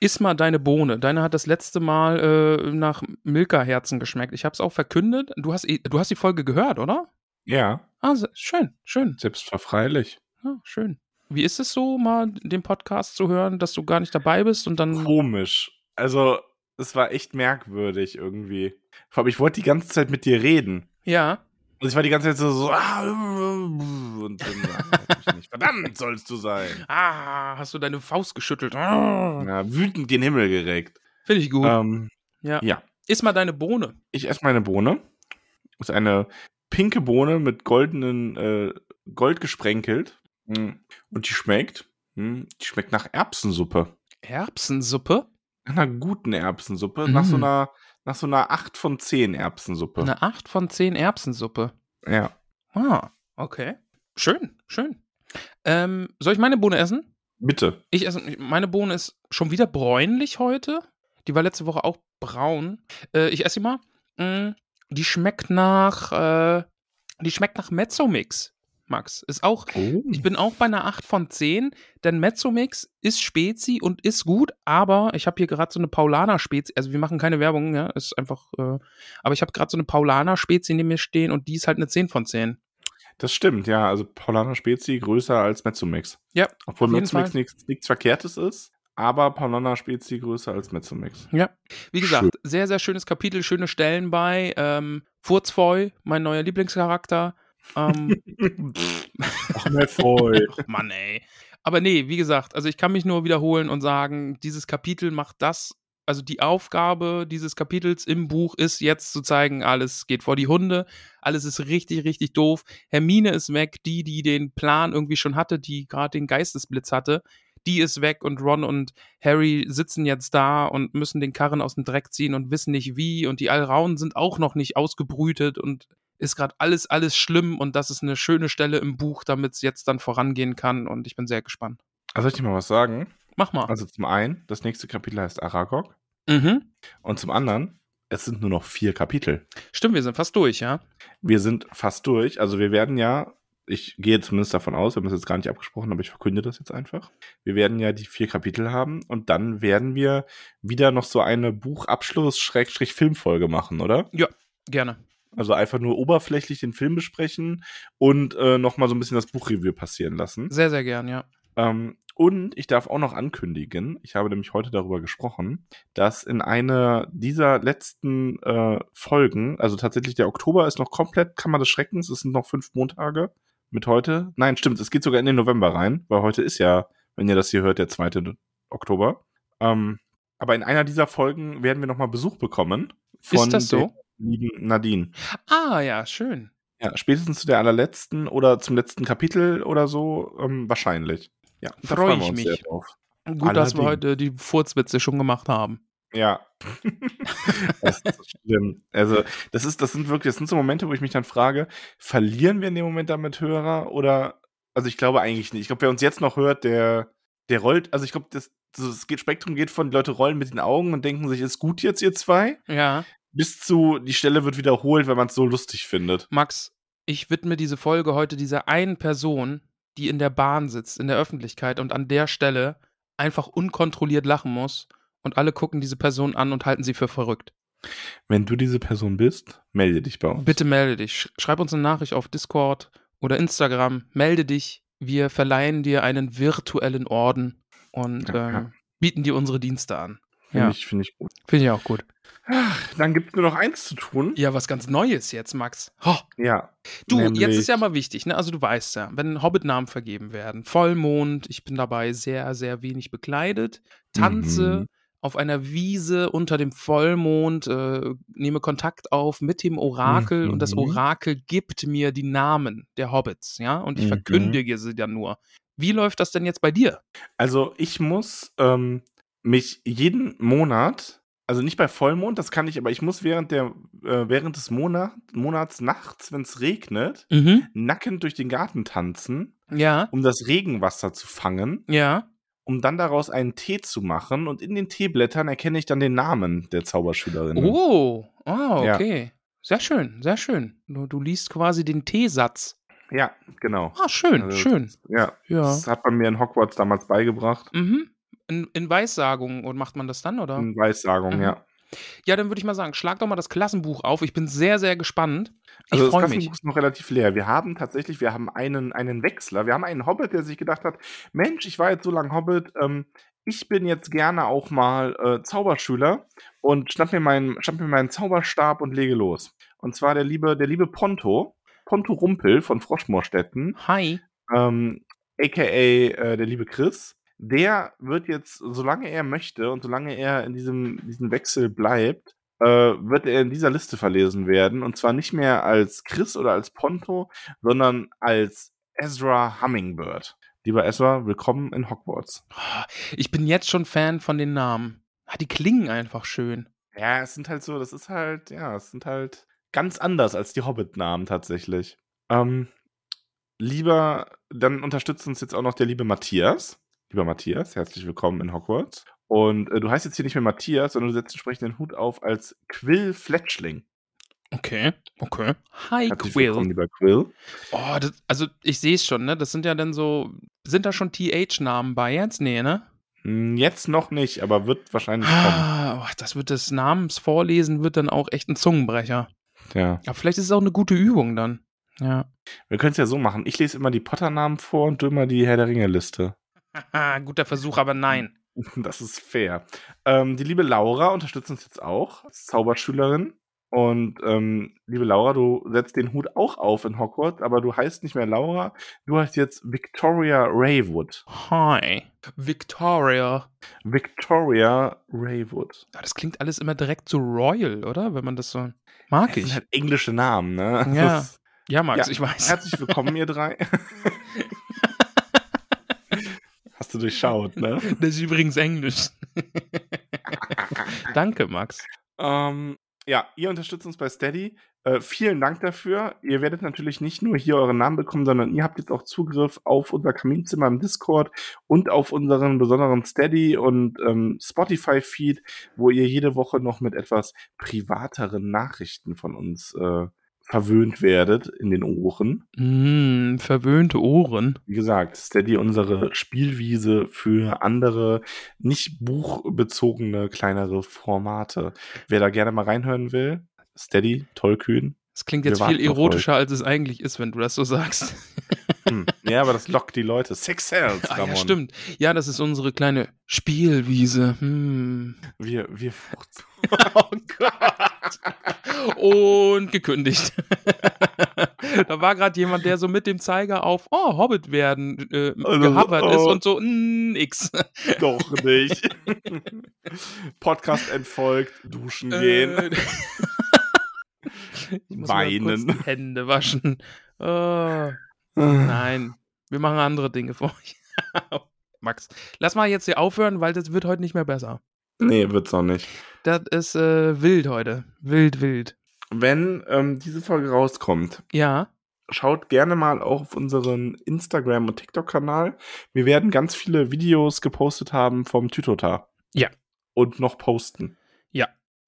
Speaker 1: Iss mal deine Bohne. Deine hat das letzte Mal äh, nach Milka-Herzen geschmeckt. Ich habe es auch verkündet. Du hast, du hast die Folge gehört, oder?
Speaker 2: Ja,
Speaker 1: Ah, schön, schön.
Speaker 2: selbstverfreilich.
Speaker 1: Ja, schön. Wie ist es so, mal den Podcast zu hören, dass du gar nicht dabei bist und dann.
Speaker 2: Komisch. Also, es war echt merkwürdig irgendwie. Vor allem, ich wollte die ganze Zeit mit dir reden.
Speaker 1: Ja.
Speaker 2: Und ich war die ganze Zeit so, so ah, und dann ich nicht. verdammt sollst du sein.
Speaker 1: Ah, hast du deine Faust geschüttelt. Ah.
Speaker 2: Ja, wütend den Himmel gereckt.
Speaker 1: Finde ich gut.
Speaker 2: Ähm,
Speaker 1: ja.
Speaker 2: ja.
Speaker 1: Iss mal deine Bohne.
Speaker 2: Ich esse meine Bohne. Das ist eine pinke Bohne mit goldenen äh, Gold gesprenkelt. Mm. Und die schmeckt. mm, Die schmeckt nach Erbsensuppe.
Speaker 1: Erbsensuppe?
Speaker 2: Nach einer guten Erbsensuppe. Nach so
Speaker 1: Mm.
Speaker 2: einer, nach so einer 8 von 10 Erbsensuppe.
Speaker 1: Eine 8 von 10 Erbsensuppe.
Speaker 2: Ja.
Speaker 1: Ah, okay. Schön, schön. Ähm, soll ich meine Bohne essen?
Speaker 2: Bitte.
Speaker 1: Ich esse, meine Bohne ist schon wieder bräunlich heute. Die war letzte Woche auch braun. Äh, ich esse sie mal. Mm, die schmeckt nach, äh, die schmeckt nach Mezzomix, Max. Ist auch,
Speaker 2: Oh.
Speaker 1: ich bin auch bei einer 8 von 10, denn Mezzomix ist Spezi und ist gut, aber ich habe hier gerade so eine Paulaner Spezi, also wir machen keine Werbung, ja, ist einfach, äh, aber ich habe gerade so eine Paulaner Spezi neben mir stehen und die ist halt eine 10 von 10.
Speaker 2: Das stimmt, ja. Also Paulaner Spezi größer als Mezzomix.
Speaker 1: Ja,
Speaker 2: Obwohl Mezzomix nichts, Verkehrtes ist, aber Paulaner Spezi größer als Mezzomix.
Speaker 1: Ja. Wie gesagt,
Speaker 2: Schön.
Speaker 1: sehr, sehr schönes Kapitel, schöne Stellen bei. Ähm, Furzfeu, mein neuer Lieblingscharakter. Ähm,
Speaker 2: Ach, mehr voll.
Speaker 1: Ach, Mann, ey. Aber nee, wie gesagt, also ich kann mich nur wiederholen und sagen, dieses Kapitel macht das, also die Aufgabe dieses Kapitels im Buch ist jetzt zu zeigen, alles geht vor die Hunde, alles ist richtig, richtig doof. Hermine ist weg, die, die den Plan irgendwie schon hatte, die gerade den Geistesblitz hatte, die ist weg und Ron und Harry sitzen jetzt da und müssen den Karren aus dem Dreck ziehen und wissen nicht wie und die Alraunen sind auch noch nicht ausgebrütet und ist gerade alles, alles schlimm und das ist eine schöne Stelle im Buch, damit es jetzt dann vorangehen kann und ich bin sehr gespannt.
Speaker 2: Also soll ich dir mal was sagen?
Speaker 1: Mach mal.
Speaker 2: Also zum einen, das nächste Kapitel heißt Aragog.
Speaker 1: mhm.
Speaker 2: Und zum anderen, es sind nur noch vier Kapitel.
Speaker 1: Stimmt, wir sind fast durch, ja?
Speaker 2: Wir sind fast durch. Also wir werden ja, ich gehe zumindest davon aus, wir haben es jetzt gar nicht abgesprochen, aber ich verkünde das jetzt einfach. Wir werden ja die vier Kapitel haben und dann werden wir wieder noch so eine Buchabschluss-Filmfolge machen, oder?
Speaker 1: Gerne.
Speaker 2: Also einfach nur oberflächlich den Film besprechen und äh, nochmal so ein bisschen das Buchreview passieren lassen.
Speaker 1: Sehr, sehr gern, ja.
Speaker 2: Ähm, und ich darf auch noch ankündigen, ich habe nämlich heute darüber gesprochen, dass in einer dieser letzten äh, Folgen, also tatsächlich der Oktober ist noch komplett Kammer des Schreckens, es sind noch fünf Montage mit heute. Nein, stimmt, es geht sogar in den November rein, weil heute ist ja, wenn ihr das hier hört, der 2. Oktober. Ähm, aber in einer dieser Folgen werden wir nochmal Besuch bekommen von
Speaker 1: Ist das so?
Speaker 2: Lieben Nadine.
Speaker 1: Ah, ja, schön.
Speaker 2: Ja, spätestens zu der allerletzten oder zum letzten Kapitel oder so, ähm, wahrscheinlich. Ja, da
Speaker 1: Freu
Speaker 2: freuen wir
Speaker 1: ich mich.
Speaker 2: sehr drauf.
Speaker 1: Gut, dass wir
Speaker 2: Allerdings.
Speaker 1: heute die Furzwitze schon gemacht haben.
Speaker 2: Ja. das ist schlimm. Also, das ist, das sind wirklich, das sind so Momente, wo ich mich dann frage, verlieren wir in dem Moment damit Hörer oder, also ich glaube eigentlich nicht. Ich glaube, wer uns jetzt noch hört, der, der rollt, also ich glaube, das, das Spektrum geht von, die Leute rollen mit den Augen und denken sich, ist gut jetzt, ihr zwei,
Speaker 1: Ja.
Speaker 2: Bis zu, die Stelle wird wiederholt, wenn man es so lustig findet.
Speaker 1: Max, ich widme diese Folge heute dieser einen Person, die in der Bahn sitzt, in der Öffentlichkeit und an der Stelle einfach unkontrolliert lachen muss und alle gucken diese Person an und halten sie für verrückt.
Speaker 2: Wenn du diese Person bist, melde dich bei uns.
Speaker 1: Bitte melde dich. Sch- Schreib uns eine Nachricht auf Discord oder Instagram. Melde dich. Wir verleihen dir einen virtuellen Orden und ähm, bieten dir unsere Dienste an.
Speaker 2: Finde
Speaker 1: Ja.
Speaker 2: ich, finde ich gut.
Speaker 1: Finde ich auch gut.
Speaker 2: Dann gibt es nur noch eins zu tun.
Speaker 1: Ja, was ganz Neues jetzt, Max. Ho.
Speaker 2: Ja.
Speaker 1: Du, jetzt
Speaker 2: nämlich-
Speaker 1: ist ja mal wichtig, ne? Also du weißt ja, wenn Hobbit-Namen vergeben werden, Vollmond, ich bin dabei sehr, sehr wenig bekleidet, tanze
Speaker 2: Mhm.
Speaker 1: auf einer Wiese unter dem Vollmond, äh, nehme Kontakt auf mit dem Orakel und das
Speaker 2: Mhm.
Speaker 1: Orakel gibt mir die Namen der Hobbits, ja? Und ich
Speaker 2: Mhm.
Speaker 1: verkündige sie dann nur. Wie läuft das denn jetzt bei dir?
Speaker 2: Also ich muss ähm, mich jeden Monat, also nicht bei Vollmond, das kann ich, aber ich muss während der äh, während des Monat, Monats nachts, wenn es regnet,
Speaker 1: Mhm.
Speaker 2: nackend durch den Garten tanzen,
Speaker 1: Ja,
Speaker 2: um das Regenwasser zu fangen,
Speaker 1: ja.
Speaker 2: um dann daraus einen Tee zu machen und in den Teeblättern erkenne ich dann den Namen der Zauberschülerin.
Speaker 1: Oh, oh,
Speaker 2: Ja.
Speaker 1: okay. Sehr schön, sehr schön. Du, du liest quasi den T-Satz.
Speaker 2: Ja, genau.
Speaker 1: Ah, schön,
Speaker 2: Also,
Speaker 1: schön.
Speaker 2: Ja,
Speaker 1: Ja.
Speaker 2: das hat man mir in Hogwarts damals beigebracht.
Speaker 1: Mhm. In, in Weissagung und macht man das dann, oder?
Speaker 2: In Weissagung,
Speaker 1: Mhm.
Speaker 2: ja.
Speaker 1: Ja, dann würde ich mal sagen, schlag doch mal das Klassenbuch auf. Ich bin sehr, sehr gespannt. Ich
Speaker 2: Also das
Speaker 1: freue mich.
Speaker 2: Klassenbuch ist noch relativ leer. Wir haben tatsächlich, wir haben einen, einen Wechsler. Wir haben einen Hobbit, der sich gedacht hat, Mensch, ich war jetzt so lange Hobbit, ähm, ich bin jetzt gerne auch mal äh, Zauberschüler und schnapp mir, meinen, schnapp mir meinen Zauberstab und lege los. Und zwar der liebe, der liebe Ponto, Ponto Rumpel von Froschmoorstetten,
Speaker 1: Hi.
Speaker 2: ähm, aka äh, der liebe Chris, der wird jetzt, solange er möchte und solange er in diesem, diesem Wechsel bleibt, äh, wird er in dieser Liste verlesen werden. Und zwar nicht mehr als Chris oder als Ponto, sondern als Ezra Hummingbird. Lieber Ezra, willkommen in Hogwarts.
Speaker 1: Ich bin jetzt schon Fan von den Namen. Ah, Die klingen einfach schön.
Speaker 2: Ja, es sind halt so, das ist halt, ja, es sind halt ganz anders als die Hobbit-Namen tatsächlich. Ähm, lieber, dann unterstützt uns jetzt auch noch der liebe Matthias. Lieber Matthias, herzlich willkommen in Hogwarts. Und äh, du heißt jetzt hier nicht mehr Matthias, sondern du setzt entsprechend den Hut auf als Quill Fletchling.
Speaker 1: Okay, okay. Hi,
Speaker 2: Herzlich willkommen,
Speaker 1: Quill.
Speaker 2: lieber Quill.
Speaker 1: Oh, das, also ich sehe es schon, ne? Das sind ja dann so. Sind da schon TH-Namen bei jetzt? Nee, ne?
Speaker 2: Hm, Jetzt noch nicht, aber wird wahrscheinlich kommen.
Speaker 1: Ah, oh, das wird des Namens vorlesen, wird dann auch echt ein Zungenbrecher.
Speaker 2: Ja.
Speaker 1: Aber vielleicht ist es auch eine gute Übung dann. Ja.
Speaker 2: Wir können es ja so machen. Ich lese immer die Potter-Namen vor und du immer die Herr der Ringe-Liste.
Speaker 1: Haha, guter Versuch, aber nein.
Speaker 2: Das ist fair. Ähm, die liebe Laura unterstützt uns jetzt auch als Zauberschülerin. Und ähm, liebe Laura, du setzt den Hut auch auf in Hogwarts, aber du heißt nicht mehr Laura, du heißt jetzt Victoria Raywood.
Speaker 1: Hi. Victoria.
Speaker 2: Victoria Raywood.
Speaker 1: Ja, das klingt alles immer direkt so royal, oder? Wenn man das so. Mag
Speaker 2: Das sind
Speaker 1: ich.
Speaker 2: halt englische Namen, ne?
Speaker 1: Ja.
Speaker 2: Das-
Speaker 1: Ja, Max,
Speaker 2: Ja,
Speaker 1: ich weiß.
Speaker 2: Herzlich willkommen, ihr drei. Hast du durchschaut, ne?
Speaker 1: Das ist übrigens Englisch. Danke, Max.
Speaker 2: Ähm, ja, ihr unterstützt uns bei Steady. Äh, vielen Dank dafür. Ihr werdet natürlich nicht nur hier euren Namen bekommen, sondern ihr habt jetzt auch Zugriff auf unser Kaminzimmer im Discord und auf unseren besonderen Steady und ähm, Spotify-Feed, wo ihr jede Woche noch mit etwas privateren Nachrichten von uns äh, verwöhnt werdet in den Ohren.
Speaker 1: Mm, verwöhnte Ohren.
Speaker 2: Wie gesagt, Steady unsere Spielwiese für andere, nicht buchbezogene, kleinere Formate. Wer da gerne mal reinhören will, Steady, tollkühn.
Speaker 1: Das klingt jetzt viel erotischer, als es eigentlich ist, wenn du das so sagst.
Speaker 2: Hm. Ja, aber das lockt die Leute. Sex sells,
Speaker 1: Ah,
Speaker 2: Ramon.
Speaker 1: ja, stimmt. Ja, das ist unsere kleine Spielwiese. Hm.
Speaker 2: Wir, wir furzen.
Speaker 1: Oh Gott. Und gekündigt. da war gerade jemand, der so mit dem Zeiger auf Oh, Hobbit werden äh,
Speaker 2: Also,
Speaker 1: gehovert ist
Speaker 2: oh.
Speaker 1: und so nix.
Speaker 2: Doch nicht. Podcast entfolgt, duschen gehen.
Speaker 1: Äh, ich muss
Speaker 2: Weinen.
Speaker 1: Hände waschen. Oh, nein, wir machen andere Dinge für euch. Max, lass mal jetzt hier aufhören, weil das wird heute nicht mehr besser.
Speaker 2: Nee, wird's auch nicht.
Speaker 1: Das ist äh, wild heute. Wild, wild.
Speaker 2: Wenn ähm, diese Folge rauskommt,
Speaker 1: Ja.
Speaker 2: schaut gerne mal auch auf unseren Instagram- und TikTok-Kanal. Wir werden ganz viele Videos gepostet haben vom Tütota.
Speaker 1: Ja.
Speaker 2: Und noch posten.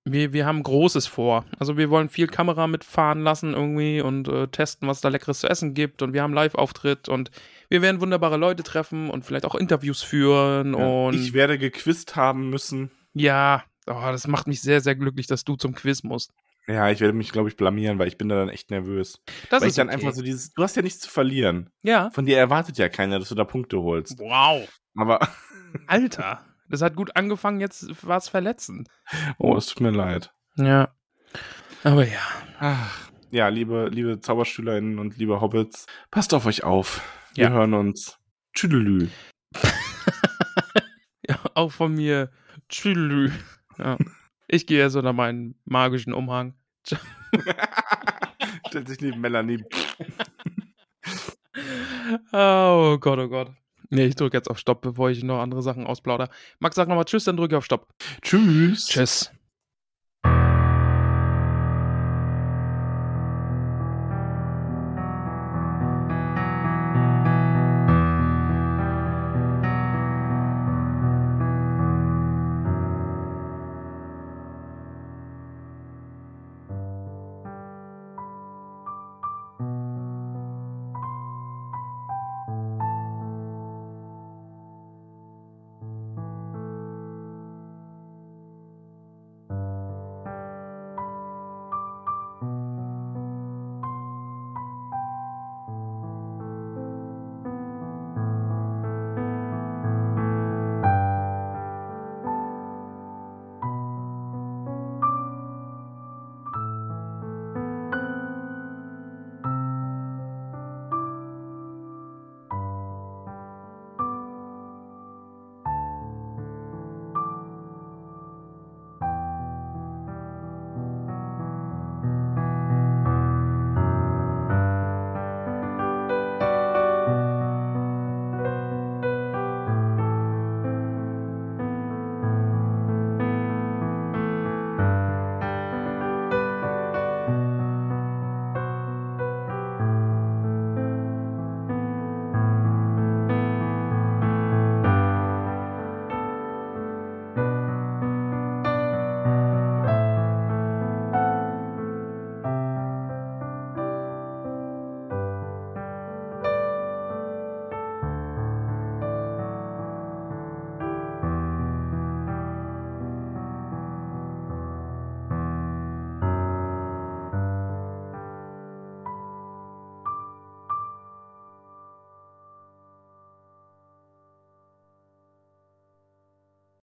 Speaker 1: Ja, wir, wir haben Großes vor. Also wir wollen viel Kamera mitfahren lassen irgendwie und äh, testen, was da leckeres zu essen gibt. Und wir haben Live-Auftritt und wir werden wunderbare Leute treffen und vielleicht auch Interviews führen. Und
Speaker 2: ich werde gequizt haben müssen.
Speaker 1: ja, oh, das macht mich sehr, sehr glücklich, dass du zum Quiz musst.
Speaker 2: Ja, ich werde mich, glaube ich, blamieren, weil ich bin da dann echt nervös.
Speaker 1: Das
Speaker 2: weil ich
Speaker 1: ist
Speaker 2: dann
Speaker 1: okay.
Speaker 2: einfach so dieses, du hast ja nichts zu verlieren.
Speaker 1: Ja.
Speaker 2: Von dir erwartet ja keiner, dass du da Punkte holst.
Speaker 1: Wow.
Speaker 2: Aber,
Speaker 1: Alter, das hat gut angefangen, jetzt war es verletzend.
Speaker 2: oh, es tut mir leid.
Speaker 1: Ja. Aber ja.
Speaker 2: Ach, ja, liebe, liebe ZauberschülerInnen und liebe Hobbits, passt auf euch auf. Wir
Speaker 1: Ja.
Speaker 2: hören uns. Tschüdelü.
Speaker 1: ja. Auch von mir. Tschüdelü. Ja. Ich gehe jetzt unter meinen magischen Umhang.
Speaker 2: Stellt sich neben Melanie.
Speaker 1: Oh Gott, oh Gott. Nee, ich drücke jetzt auf Stopp, bevor ich noch andere Sachen ausplauder. Max, sag nochmal Tschüss, dann drücke ich auf Stopp.
Speaker 2: Tschüss.
Speaker 1: Tschüss.